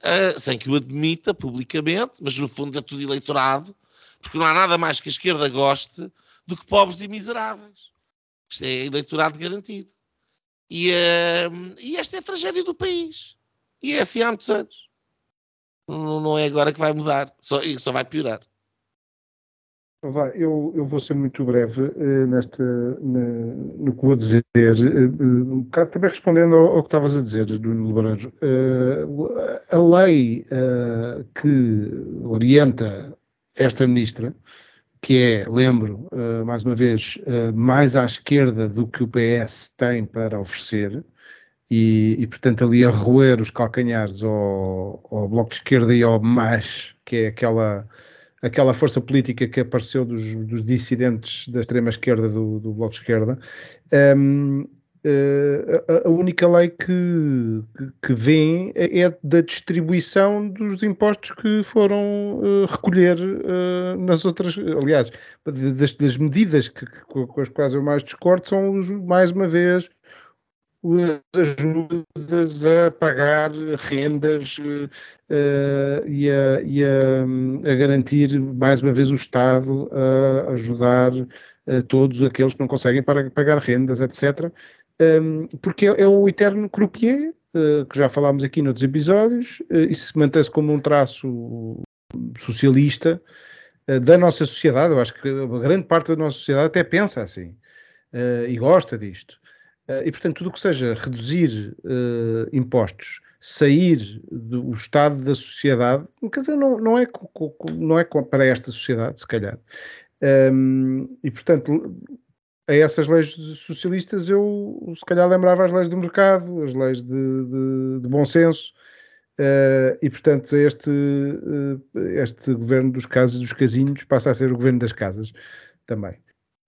uh, sem que o admita publicamente, mas no fundo é tudo eleitorado, porque não há nada mais que a esquerda goste do que pobres e miseráveis. Isto é eleitorado garantido. E, uh, e esta é a tragédia do país. E é assim há muitos anos. Não, não é agora que vai mudar, só, só vai piorar. Eu, eu vou ser muito breve uh, nesta, na, no que vou dizer, uh, também respondendo ao, ao que estavas a dizer, Nuno Lebreiro. Uh, a lei que orienta esta ministra que é, lembro, uh, mais uma vez, uh, mais à esquerda do que o PS tem para oferecer, e, e, portanto ali a roer os calcanhares ao, ao, Bloco de Esquerda e ao MAS, que é aquela, aquela força política que apareceu dos, dos dissidentes da extrema-esquerda do, do, Bloco de Esquerda, um, ehm, a, a, única lei que, que, vem é, é da distribuição dos impostos que foram uh, recolher uh, nas outras. Aliás, das, das medidas que, com as quais eu mais discordo são, os, mais uma vez, as ajudas a pagar rendas e, a, e a, a, garantir, mais uma vez, o Estado a ajudar todos aqueles que não conseguem pagar rendas, etc um, porque é, é, o eterno croupier, uh, que já falámos aqui noutros episódios, uh, se mantém-se como um traço socialista uh, da nossa sociedade. Eu acho que grande parte da nossa sociedade até pensa assim e gosta disto. e, portanto, tudo o que seja reduzir impostos, sair do estado da sociedade, quer dizer, não, não, é, não é para esta sociedade, se calhar. Um, e, portanto, a essas leis socialistas eu se calhar lembrava as leis do mercado, as leis de, de, de bom senso, uh, e portanto este, uh, este governo dos casos dos casinhos passa a ser o governo das casas também.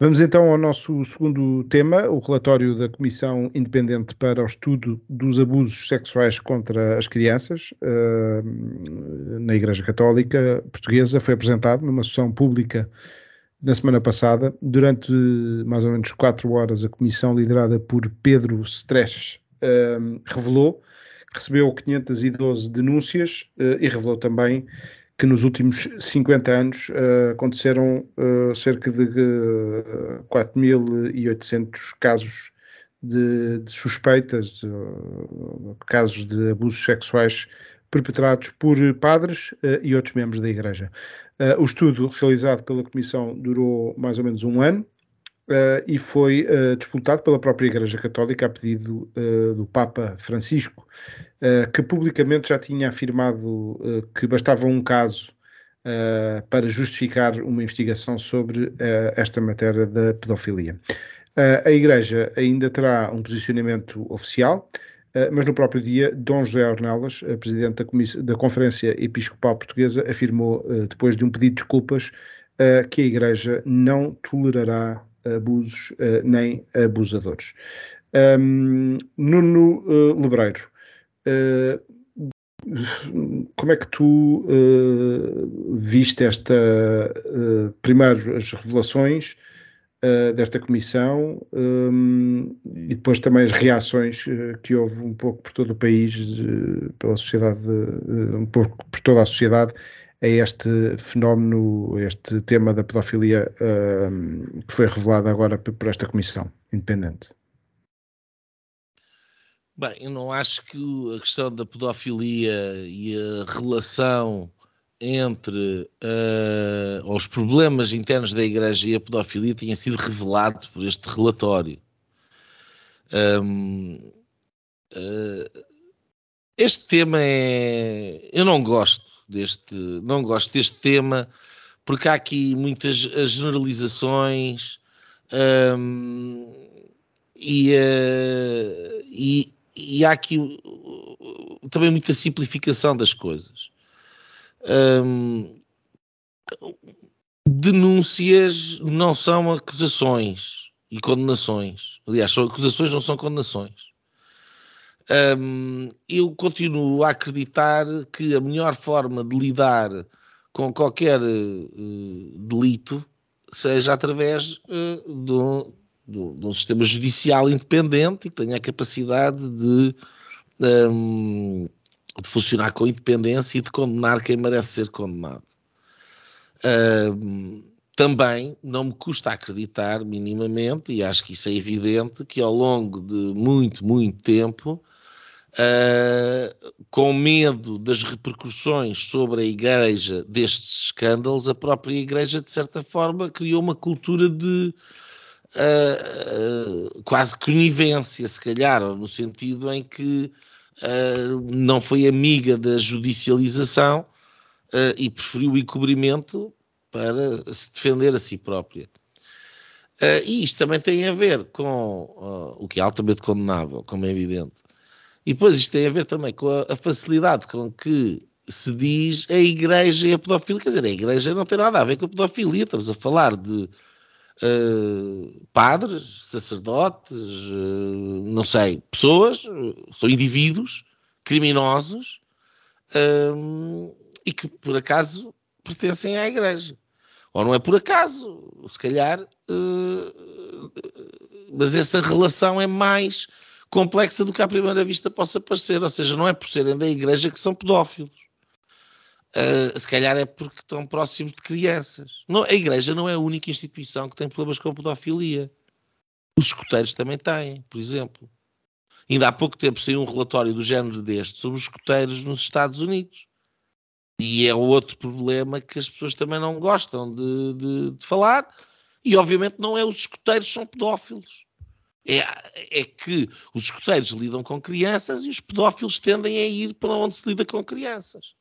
Vamos então ao nosso segundo tema, o relatório da Comissão Independente para o Estudo dos Abusos Sexuais contra as Crianças uh, na Igreja Católica Portuguesa. Foi apresentado numa sessão pública na semana passada. Durante mais ou menos quatro horas, a comissão liderada por Pedro Stresch uh, revelou que recebeu 512 denúncias uh, e revelou também que nos últimos 50 anos uh, aconteceram uh, cerca de 4.800 casos de, de suspeitas, casos de abusos sexuais perpetrados por padres e outros membros da Igreja. Uh, o estudo realizado pela Comissão durou mais ou menos um ano uh, e foi uh, disputado pela própria Igreja Católica a pedido do Papa Francisco, que publicamente já tinha afirmado que bastava um caso para justificar uma investigação sobre esta matéria da pedofilia. a Igreja ainda terá um posicionamento oficial, eh, mas no próprio dia, Dom José Ornelas, eh, presidente da, da Conferência Episcopal Portuguesa, afirmou, eh, depois de um pedido de desculpas, que a Igreja não tolerará abusos nem abusadores. Nuno Lebreiro, como é que tu viste esta, primeiro, as revelações uh, desta comissão um, e depois também as reações uh, que houve um pouco por todo o país, pela sociedade, um pouco por toda a sociedade, a este fenómeno, a este tema da pedofilia que foi revelado agora por esta comissão independente. Bem, eu não acho que a questão da pedofilia e a relação entre uh, os problemas internos da Igreja e a pedofilia tenha sido revelado por este relatório. Um, uh, eh, este tema é. Eu não gosto deste, não gosto deste tema porque há aqui muitas generalizações um, e, uh, e, e há aqui também muita simplificação das coisas. Denúncias não são acusações e condenações. Aliás, são acusações, não são condenações. Eu continuo a acreditar que a melhor forma de lidar com qualquer uh, delito seja através uh, do, do, de um sistema judicial independente e que tenha a capacidade de, um, de funcionar com independência e de condenar quem merece ser condenado. Um, também não me custa acreditar minimamente, e acho que isso é evidente, que ao longo de muito, muito tempo, uh, com medo das repercussões sobre a Igreja destes escândalos, a própria Igreja, de certa forma, criou uma cultura de uh, quase conivência, se calhar, no sentido em que uh, não foi amiga da judicialização uh, e preferiu o encobrimento para se defender a si própria. Uh, e isto também tem a ver com o que é altamente condenável, como é evidente. E depois isto tem a ver também com a, a facilidade com que se diz a igreja e a pedofilia. Quer dizer, a igreja não tem nada a ver com a pedofilia. Estamos a falar de uh, padres, sacerdotes, uh, não sei, pessoas, são indivíduos criminosos uh, e que por acaso pertencem à igreja. Ou não é por acaso, se calhar, mas essa relação é mais complexa do que à primeira vista possa parecer. Ou seja, não é por serem da igreja que são pedófilos. Uh, se calhar é porque estão próximos de crianças. Não, a igreja não é a única instituição que tem problemas com pedofilia. Os escuteiros também têm, por exemplo. Ainda há pouco tempo saiu um relatório do género deste sobre os escuteiros nos Estados Unidos. E é outro problema que as pessoas também não gostam de, de, de falar. E obviamente não é os escuteiros são pedófilos. É, é que os escuteiros lidam com crianças e os pedófilos tendem a ir para onde se lida com crianças.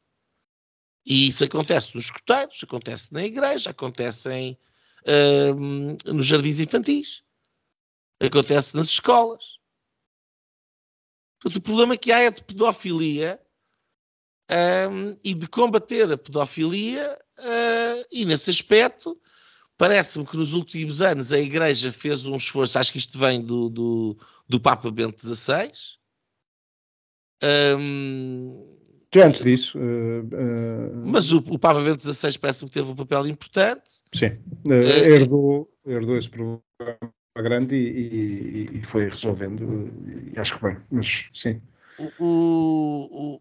E isso acontece nos escuteiros, acontece na igreja, acontece em, uh, nos jardins infantis, acontece nas escolas. Portanto, o problema que há é de pedofilia um, e de combater a pedofilia, uh, e nesse aspecto, parece-me que nos últimos anos a Igreja fez um esforço, acho que isto vem do, do, do Papa Bento XVI. Que antes disso. Uh, uh, Mas o, o Papa Bento XVI parece-me que teve um papel importante. Sim, uh, herdou, herdou esse problema grande e, e, e foi resolvendo, e acho que bem, mas sim. O,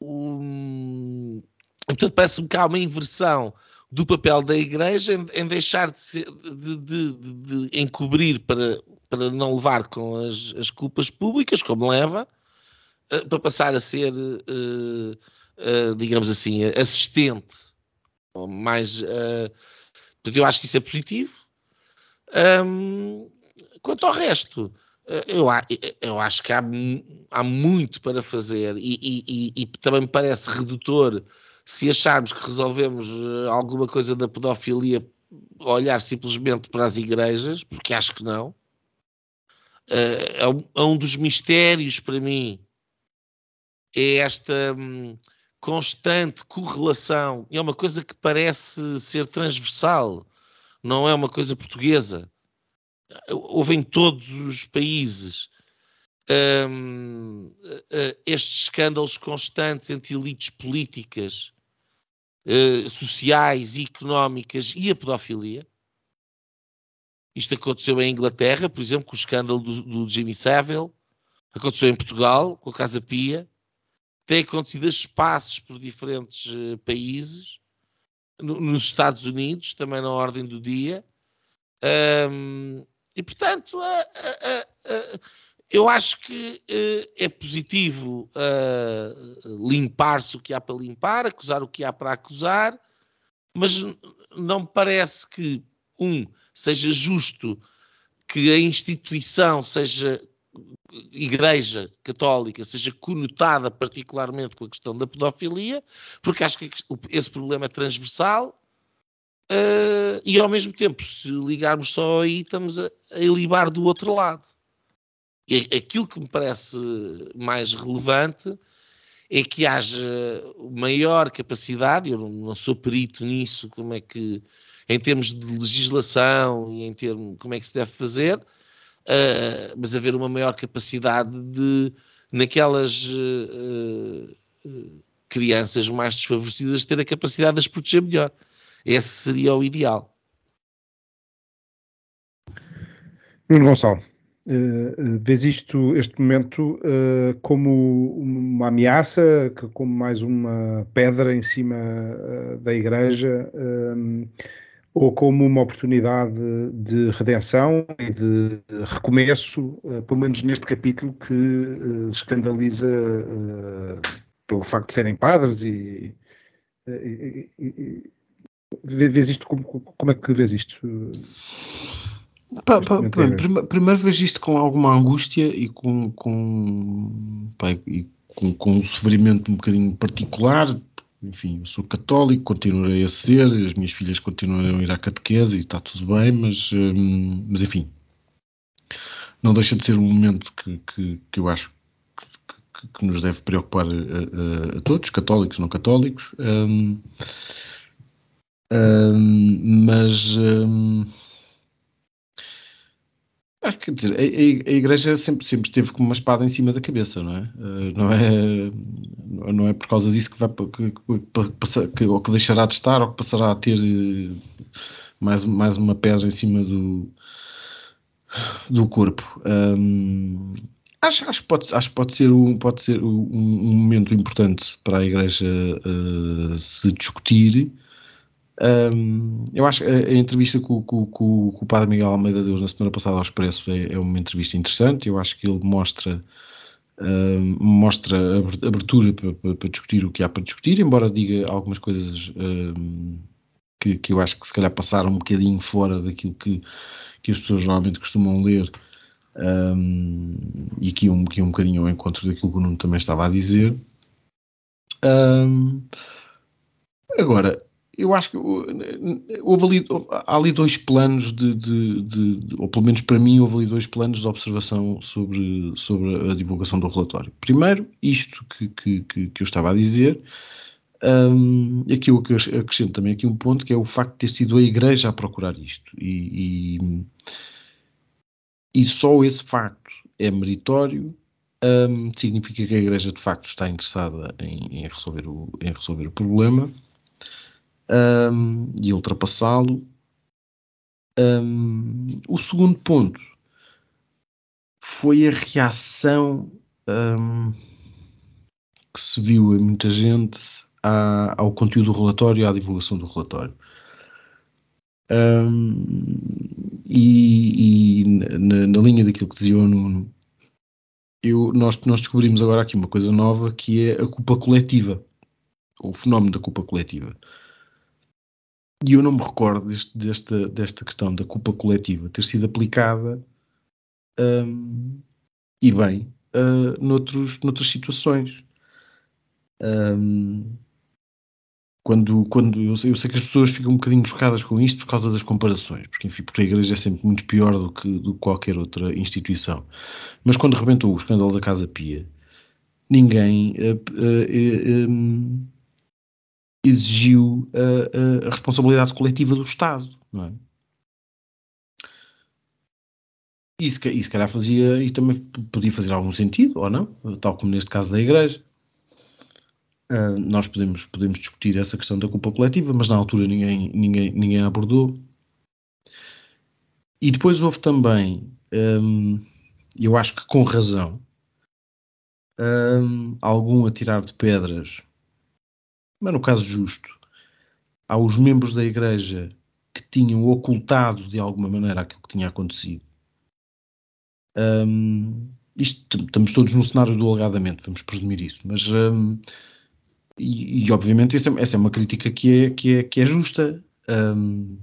o, o, portanto, parece-me que há uma inversão do papel da Igreja em, em deixar de, ser, de, de, de, encobrir para, para não levar com as, as culpas públicas, como leva, para passar a ser, uh, uh, digamos assim, assistente. Mais, portanto, eu acho que isso é positivo. Quanto ao resto, eu, eu acho que há, há muito para fazer e, e, e, também me parece redutor se acharmos que resolvemos alguma coisa da pedofilia olhar simplesmente para as igrejas, porque acho que não. É um, é um dos mistérios para mim é esta hum, constante correlação, é uma coisa que parece ser transversal, não é uma coisa portuguesa. Houve em todos os países hum, eh, estes escândalos constantes entre elites políticas, eh, sociais e económicas e a pedofilia. Isto aconteceu em Inglaterra, por exemplo, com o escândalo do, do Jimmy Savile, aconteceu em Portugal, com a Casa Pia, tem acontecido a espaços por diferentes uh, países, no, nos Estados Unidos, também na ordem do dia. Um, e, portanto, uh, uh, eu acho que é positivo limpar-se o que há para limpar, acusar o que há para acusar, mas não me parece que, um, seja justo que a instituição seja Igreja Católica seja conotada particularmente com a questão da pedofilia, porque acho que esse problema é transversal uh, e ao mesmo tempo, se ligarmos só aí, estamos a, a libar do outro lado. E aquilo que me parece mais relevante é que haja maior capacidade, eu não sou perito nisso, como é que, em termos de legislação e em termos como é que se deve fazer, uh, mas haver uma maior capacidade de, naquelas uh, uh, crianças mais desfavorecidas, ter a capacidade de as proteger melhor. Esse seria o ideal. Nuno Gonçalo, uh, vês isto, este momento, uh, como uma ameaça, como mais uma pedra em cima uh, da igreja? Ou como uma oportunidade de redenção e de recomeço, uh, pelo menos neste capítulo que uh, escandaliza uh, pelo facto de serem padres e, e, e, vês isto como, como é que vês isto? Pá, pá, primeiro, primeiro vejo isto com alguma angústia e com, com, pá, e com, com um sofrimento um bocadinho particular, enfim, eu sou católico, continuarei a ser, as minhas filhas continuarão a ir à catequese e está tudo bem, mas, hum, mas enfim, não deixa de ser um momento que, que, que eu acho que, que, nos deve preocupar a, a, a, todos, católicos, não católicos, hum, hum, mas ah, quer dizer, a, a, Igreja sempre, sempre esteve com uma espada em cima da cabeça, não é? Uh, não é, não é por causa disso que vai que, que, que, ou que deixará de estar ou que passará a ter uh, mais, mais uma pedra em cima do, do corpo. Um, acho, acho, que pode, acho que pode ser, um, pode ser um, um momento importante para a Igreja uh, se discutir um, eu acho que a, entrevista com, com, o Padre Miguel Almeida Deus na semana passada ao Expresso é, é uma entrevista interessante. Eu acho que ele mostra, um, mostra abertura para, para, para, discutir o que há para discutir, embora diga algumas coisas um, que, que eu acho que se calhar passaram um bocadinho fora daquilo que, que as pessoas normalmente costumam ler. E aqui um, aqui um bocadinho ao encontro daquilo que o Nuno também estava a dizer. Agora, eu acho que houve ali, há ali dois planos de, de, de, de, ou pelo menos para mim houve ali dois planos de observação sobre, sobre a divulgação do relatório. Primeiro, isto que, que, que, que eu estava a dizer, um, aqui eu acrescento também aqui um ponto que é o facto de ter sido a Igreja a procurar isto e, e, e só esse facto é meritório um, significa que a Igreja de facto está interessada em, em, resolver, o, em resolver o problema um, e ultrapassá-lo. Um, o segundo ponto foi a reação um, que se viu em muita gente à, ao conteúdo do relatório e à divulgação do relatório. E, e na, na, linha daquilo que dizia o Nuno, eu, nós, nós descobrimos agora aqui uma coisa nova que é a culpa coletiva, o fenómeno da culpa coletiva. E eu não me recordo deste, desta, desta questão da culpa coletiva ter sido aplicada um, e bem uh, noutros, noutras situações. Um, quando, quando eu sei, eu, sei, que as pessoas ficam um bocadinho chocadas com isto por causa das comparações, porque enfim, porque a igreja é sempre muito pior do que, do que qualquer outra instituição. Mas quando rebentou o escândalo da Casa Pia, ninguém uh, uh, um, exigiu a, a, responsabilidade coletiva do Estado, não é? E se, e se calhar fazia, e também podia fazer algum sentido, ou não, tal como neste caso da Igreja. Uh, nós podemos, podemos discutir essa questão da culpa coletiva, mas na altura ninguém, ninguém, ninguém abordou. E depois houve também, hum, eu acho que com razão, hum, algum atirar de pedras, mas no caso justo, aos membros da igreja que tinham ocultado de alguma maneira aquilo que tinha acontecido. Um, isto, estamos todos no cenário do alegadamente, vamos presumir isso, mas um, e, e, obviamente essa, essa, é uma crítica que é, que é, que é justa um,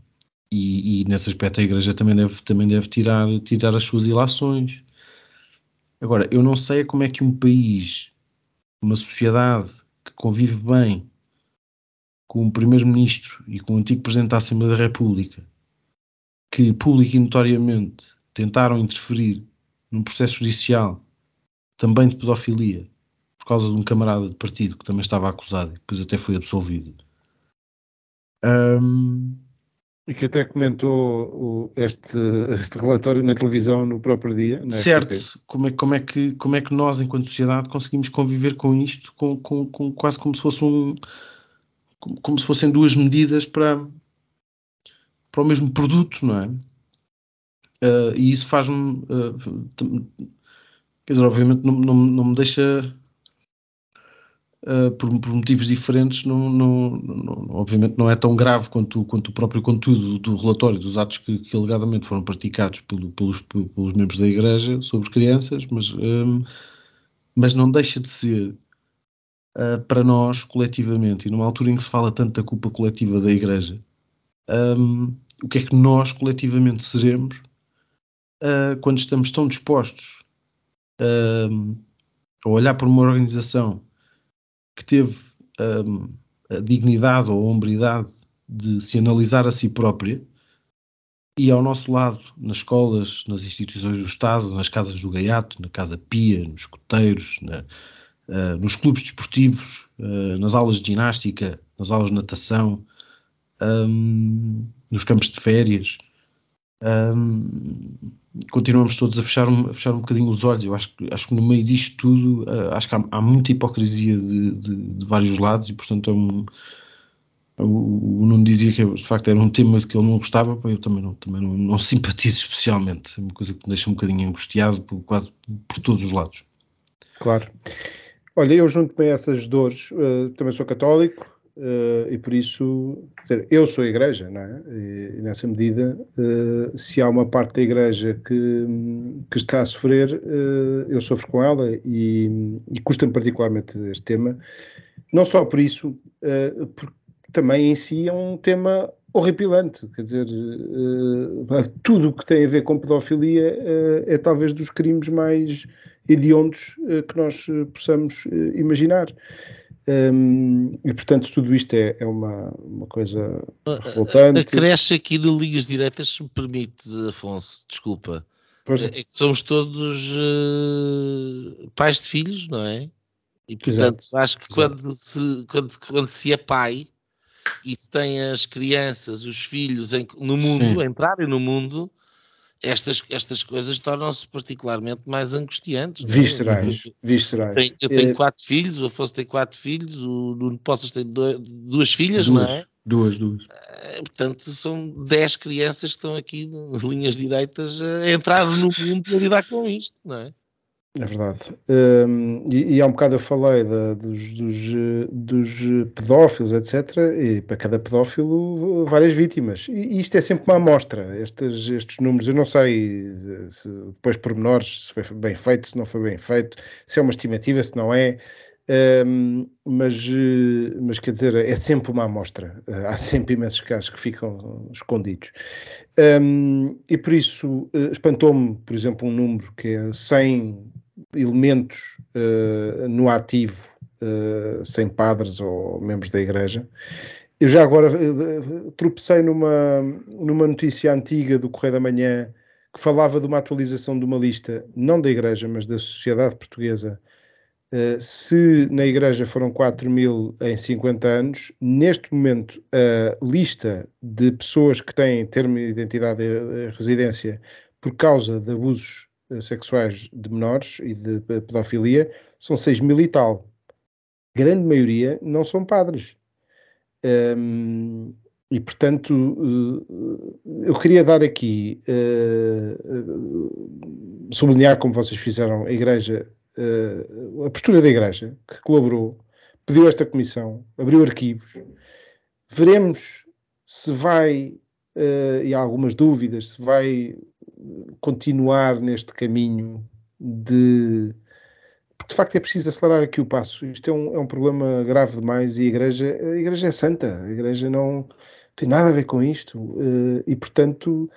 e, e, nesse aspecto a Igreja também deve, também deve tirar, tirar as suas ilações. Agora, eu não sei como é que um país, uma sociedade que convive bem com um primeiro-ministro e com o antigo presidente da Assembleia da República, que público e notoriamente tentaram interferir num processo judicial também de pedofilia por causa de um camarada de partido que também estava acusado e depois até foi absolvido. Um, e que até comentou o, este, este relatório na televisão no próprio dia. Certo, como é, como, é que, como é que nós, enquanto sociedade, conseguimos conviver com isto, com, com, com quase como se fosse um. Como, como, se fossem duas medidas para, para o mesmo produto, não é? Uh, e isso faz-me. Uh, quer dizer, obviamente não, não, não me deixa uh, por, por, motivos diferentes, não, não, obviamente não é tão grave quanto, quanto o próprio conteúdo do relatório dos atos que, que alegadamente foram praticados pelo, pelos, pelos membros da Igreja sobre crianças, mas, um, mas não deixa de ser uh, para nós, coletivamente, e numa altura em que se fala tanto da culpa coletiva da Igreja, um, ehm, o que é que nós coletivamente seremos uh, quando estamos tão dispostos uh, a olhar para uma organização que teve um, a dignidade ou a hombridade de se analisar a si própria e ao nosso lado, nas escolas, nas instituições do Estado, nas casas do Gaiato, na Casa Pia, nos coteiros, na, uh, nos clubes desportivos, uh, nas aulas de ginástica, nas aulas de natação, um, nos campos de férias, um, continuamos todos a fechar, a fechar um bocadinho os olhos. Eu acho, acho que no meio disto tudo, uh, acho que há, há, muita hipocrisia de, de, de, vários lados e, portanto, é um, o Nuno dizia que de facto era um tema que ele não gostava, eu também não, também não, não simpatizo especialmente. É uma coisa que me deixa um bocadinho angustiado por, quase por todos os lados. Claro. Olha, eu junto-me a essas dores, uh, também sou católico, Uh, e por isso, dizer, eu sou a igreja, não é? E, nessa medida, uh, se há uma parte da igreja que, que está a sofrer, eu sofro com ela e, e custa-me particularmente este tema. Não só por isso, porque também em si é um tema horripilante, quer dizer, tudo o que tem a ver com pedofilia é talvez dos crimes mais hediondos que nós possamos imaginar. Um, e portanto tudo isto é, é uma, uma coisa revoltante. Acresce aqui no Ligas Diretas, se me permite, Afonso, desculpa. Pois. É que somos todos uh, pais de filhos, não é? E portanto Exato. acho que quando se, quando, quando se é pai e se tem as crianças, os filhos em, no mundo, Sim. entrarem no mundo, estas, estas coisas tornam-se particularmente mais angustiantes. É? Viscerais, viscerais. Eu tenho é... quatro filhos, o Afonso tem quatro filhos, o Nuno Poças tem dois, duas filhas, duas, não é? Duas, duas. Eh, portanto, são dez crianças que estão aqui, (laughs) linhas direitas, a entrar no mundo para lidar com isto, não é? É verdade. Um, e, e, há um bocado eu falei de, dos, dos, dos, pedófilos, etc. E para cada pedófilo, várias vítimas. E isto é sempre uma amostra, estes, estes números. Eu não sei se depois pormenores, se foi bem feito, se não foi bem feito, se é uma estimativa, se não é. Um, mas, mas quer dizer, é sempre uma amostra. há sempre imensos casos que ficam escondidos. Um, e por isso uh, espantou-me, por exemplo, um número que é 100 elementos uh, no ativo, uh, sem padres ou membros da igreja. Eu já agora uh, tropecei numa, numa notícia antiga do Correio da Manhã que falava de uma atualização de uma lista, não da igreja, mas da sociedade portuguesa. se na igreja foram 4 mil em 50 anos, neste momento a lista de pessoas que têm termo de identidade e residência por causa de abusos sexuais de menores e de pedofilia são 6 mil e tal. Grande maioria não são padres. Um, e, portanto, eu queria dar aqui, sublinhar, como vocês fizeram, a Igreja, a postura da Igreja, que colaborou, pediu esta comissão, abriu arquivos. Veremos se vai, e há algumas dúvidas, se vai continuar neste caminho de. De facto, é preciso acelerar aqui o passo. Isto é um, é um problema grave demais e a igreja, a igreja é santa. A igreja não tem nada a ver com isto. Uh, e, portanto,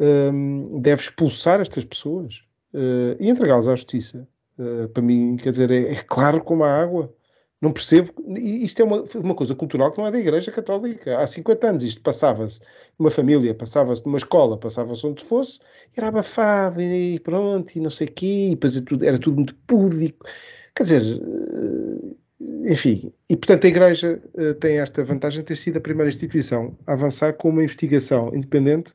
ehm, deve expulsar estas pessoas uh, e entregá-las à justiça. Uh, para mim, quer dizer, é, é claro como a água. Não percebo. Isto é uma, uma coisa cultural que não é da Igreja Católica. Há 50 anos isto passava-se numa família, passava-se numa escola, passava-se onde fosse, era abafado e pronto, e não sei o quê, e depois era tudo, era tudo muito púdico. Quer dizer, eh, enfim. E portanto a Igreja eh, tem esta vantagem de ter sido a primeira instituição a avançar com uma investigação independente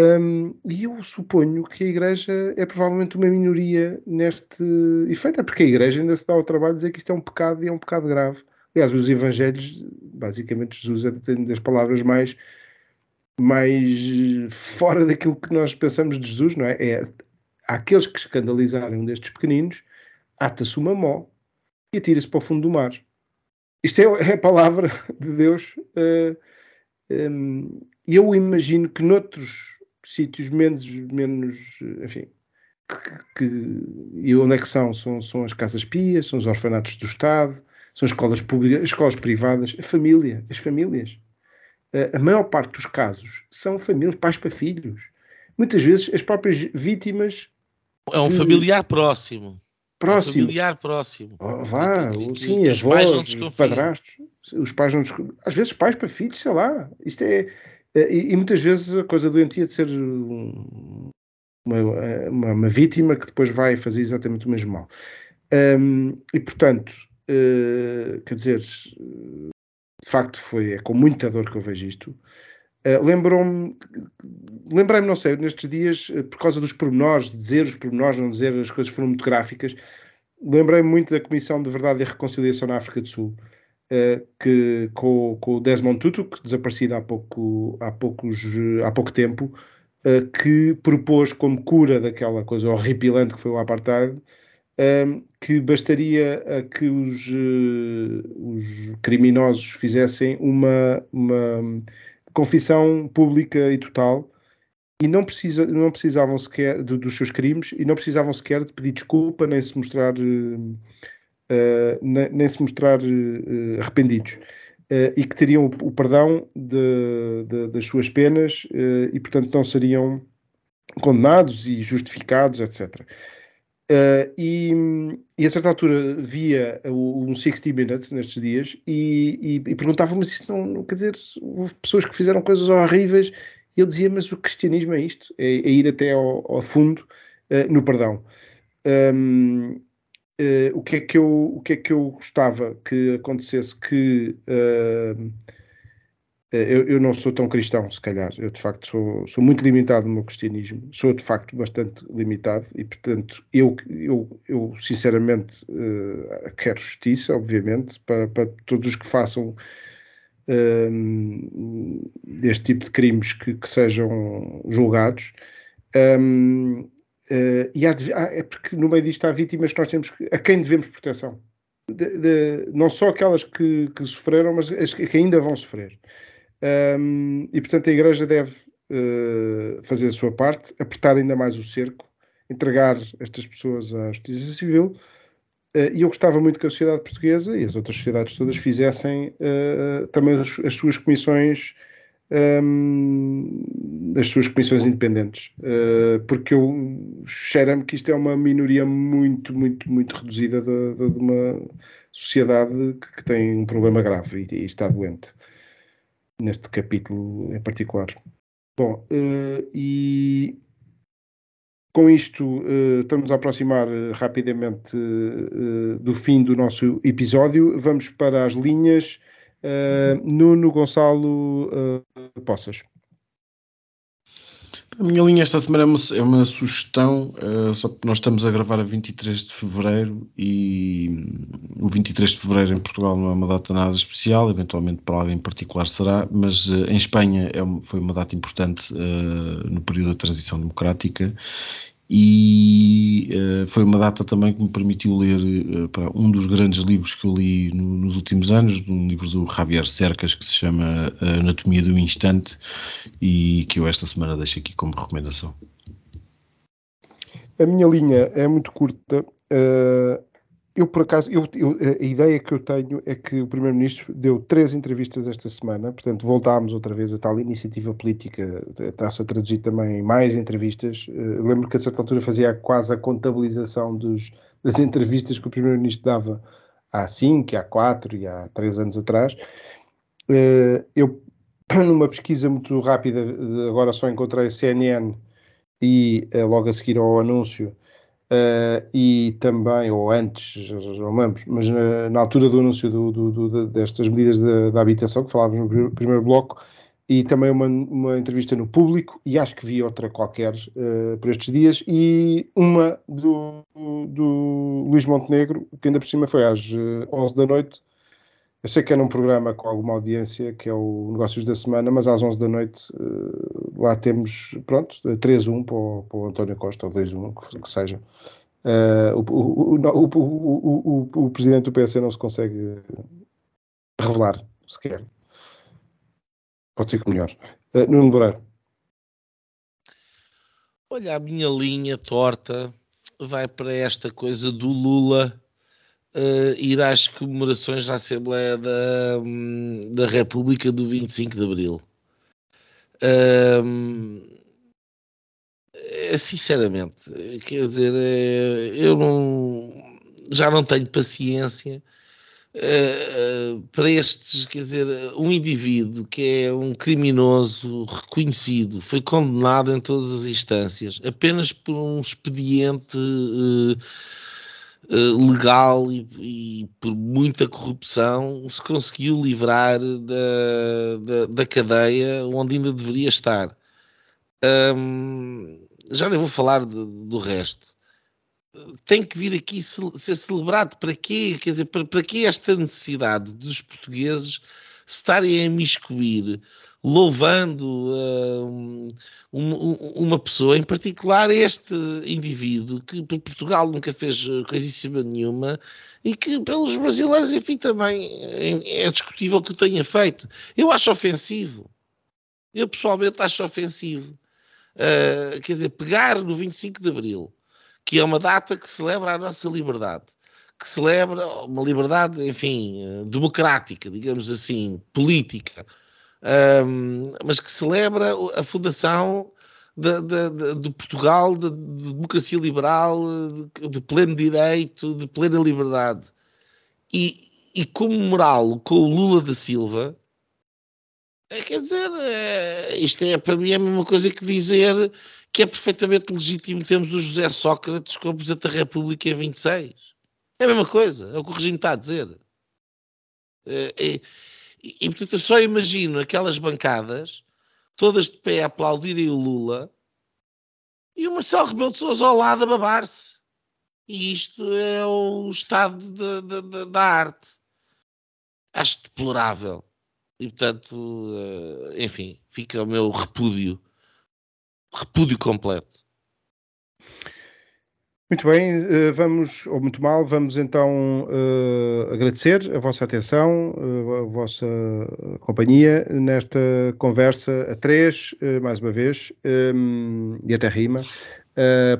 um, e eu suponho que a Igreja é provavelmente uma minoria neste efeito, é porque a Igreja ainda se dá ao trabalho de dizer que isto é um pecado e é um pecado grave. Aliás, os Evangelhos, basicamente, Jesus é das palavras mais, mais fora daquilo que nós pensamos de Jesus, não é? é aqueles que escandalizarem um destes pequeninos, ata-se uma mó e atira-se para o fundo do mar. Isto é, é a palavra de Deus. Uh, um, eu imagino que noutros sítios menos, menos enfim, que, que, e onde é que são? são? São as casas pias, são os orfanatos do Estado, são as escolas públicas, as escolas privadas, a família, as famílias. A, a maior parte dos casos são famílias, pais para filhos. Muitas vezes as próprias vítimas. É um de, familiar próximo. Próximo. Um familiar próximo. Oh, vá, que, que, sim, avós, padrastos. Os pais não Às vezes pais para filhos, sei lá. Isto é eh, e, e, muitas vezes a coisa doentia de ser uma, uma, uma, vítima que depois vai fazer exatamente o mesmo mal. Um, e portanto, uh, quer dizer, de facto foi é com muita dor que eu vejo isto. Uh, Lembrou-me, lembrei-me, não sei, nestes dias, por causa dos pormenores, dizer os pormenores, não dizer, as coisas foram muito gráficas. Lembrei-me muito da Comissão de Verdade e Reconciliação na África do Sul, que, com, com, o Desmond Tutu, que desaparecido há pouco, há poucos, há pouco tempo, uh, que propôs como cura daquela coisa horripilante que foi o apartheid, que bastaria a que os, os criminosos fizessem uma, uma confissão pública e total e não, precisa, não precisavam sequer de, dos seus crimes e não precisavam sequer de pedir desculpa nem se mostrar nem se mostrar uh, arrependidos. Uh, e que teriam o, perdão de, de, das suas penas e, portanto, não seriam condenados e justificados, etc. E, e, a certa altura via um 60 Minutes nestes dias e, e, e perguntava-me se isso não, quer dizer, houve pessoas que fizeram coisas horríveis e ele dizia, mas o cristianismo é isto, é, é ir até ao, ao fundo no perdão. Um, uh, o, que é que eu, o que é que eu gostava que acontecesse que uh, eu, eu, não sou tão cristão, se calhar. Eu, de facto, sou, sou muito limitado no meu cristianismo. Sou, de facto, bastante limitado e, portanto, eu, eu, eu sinceramente, uh, quero justiça, obviamente, para, para, todos os que façam este tipo de crimes que, que sejam julgados. Um, Uh, e há, há, é porque no meio disto há vítimas que nós temos a quem devemos proteção. De, de, não só aquelas que, que, sofreram, mas as que ainda vão sofrer. Um, e portanto a Igreja deve uh, fazer a sua parte, apertar ainda mais o cerco, entregar estas pessoas à Justiça Civil. Uh, e eu gostava muito que a sociedade portuguesa e as outras sociedades todas fizessem também as, as suas comissões um, das suas comissões independentes, uh, porque eu cheiro-me que isto é uma minoria muito, muito, muito reduzida de, de, de uma sociedade que, que, tem um problema grave e, e, está doente, neste capítulo em particular. Bom, uh, e com isto uh, estamos a aproximar rapidamente do fim do nosso episódio. Vamos para as linhas Nuno Gonçalo uh, Poças. A minha linha esta semana é uma, é uma sugestão, uh, só que nós estamos a gravar a 23 de Fevereiro e o 23 de Fevereiro em Portugal não é uma data nada especial, eventualmente para alguém em particular será, mas uh, em Espanha é, foi uma data importante uh, no período da transição democrática e uh, foi uma data também que me permitiu ler uh, um dos grandes livros que eu li no, nos últimos anos, um livro do Javier Cercas que se chama Anatomia do Instante e que eu esta semana deixo aqui como recomendação. A minha linha é muito curta. Eu, por acaso, eu, eu, a ideia que eu tenho é que o Primeiro-Ministro deu três entrevistas esta semana, portanto, voltámos outra vez a tal iniciativa política, está-se a traduzir também mais entrevistas. Uh, lembro que a certa altura fazia quase a contabilização dos, das entrevistas que o Primeiro-Ministro dava há cinco, há quatro e há três anos atrás. Uh, eu, (clears throat) numa pesquisa muito rápida, agora só encontrei a CNN e logo a seguir ao anúncio Uh, e também, ou antes, não lembro, mas na, na altura do anúncio do, do, do, destas medidas da, habitação, que falávamos no primeiro bloco, e também uma, uma entrevista no público, e acho que vi outra qualquer uh, por estes dias, e uma do, do Luís Montenegro, que ainda por cima foi às 11 eh, da noite, eu sei que é num programa com alguma audiência, que é o Negócios da Semana, mas às 11 da noite uh, lá temos, pronto, 3-1 para, o, para o António Costa, ou 2-1, que, que, seja. Uh, o, o, o, o, presidente do PS não se consegue revelar sequer. Pode ser que melhor. Uh, Nuno Loureiro. Olha, a minha linha torta vai para esta coisa do Lula uh, ir às comemorações da Assembleia da, hum, da República do 25 de Abril. Uh, sinceramente, quer dizer, é, eu não, já não tenho paciência uh, para estes, quer dizer, um indivíduo que é um criminoso reconhecido, foi condenado em todas as instâncias, apenas por um expediente uh, eh, legal e, e, por muita corrupção se conseguiu livrar da, da, da cadeia onde ainda deveria estar. Um, já nem vou falar de, do resto. Tem que vir aqui ser celebrado. Para quê? Quer dizer, para, para que esta necessidade dos portugueses estarem a imiscuir louvando uh, um, uma pessoa, em particular este indivíduo, que por Portugal nunca fez coisíssima nenhuma e que pelos brasileiros, enfim, também é, é discutível que o tenha feito. Eu acho ofensivo. Eu pessoalmente acho ofensivo. Uh, quer dizer, pegar no 25 de Abril, que é uma data que celebra a nossa liberdade, que celebra uma liberdade, enfim, democrática, digamos assim, política, um, mas que celebra a fundação de, de, de, de Portugal, de, democracia liberal, de, pleno direito, de plena liberdade. E, e comemorá-lo com o Lula da Silva, é, quer dizer, é, isto é para mim é a mesma coisa que dizer que é perfeitamente legítimo termos o José Sócrates como Presidente da República em 26. É a mesma coisa, é o que o regime está a dizer. É, é, e, portanto, eu só imagino aquelas bancadas, todas de pé a aplaudirem o Lula, e o Marcelo Rebelo de Sousa ao lado a babar-se. E isto é o estado de, de, de, da arte. Acho deplorável. E, portanto, eh, enfim, fica o meu repúdio. Repúdio completo. Muito bem, eh, vamos, ou muito mal, vamos então uh, agradecer a vossa atenção, uh, a vossa companhia nesta conversa a três, uh, mais uma vez, um, e até rima.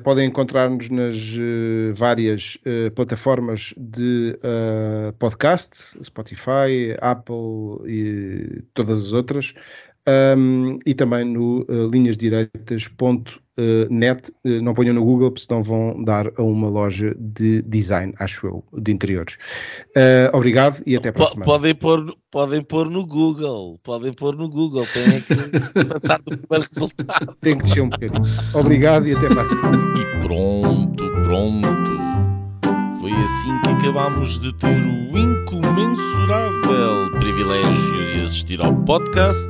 podem encontrar-nos nas várias plataformas de podcast, Spotify, Apple e todas as outras, um, e também no uh, net, uh, não ponham no Google, porque senão vão dar a uma loja de design, acho eu, de interiores. Uh, obrigado e até para a semana. Podem pôr, podem pôr no Google, podem pôr no Google, têm que (laughs) passar do primeiro resultado. Tem que descer um bocadinho. Obrigado e até para a semana. E pronto, pronto. Foi assim que acabámos de ter o incomensurável privilégio de assistir ao podcast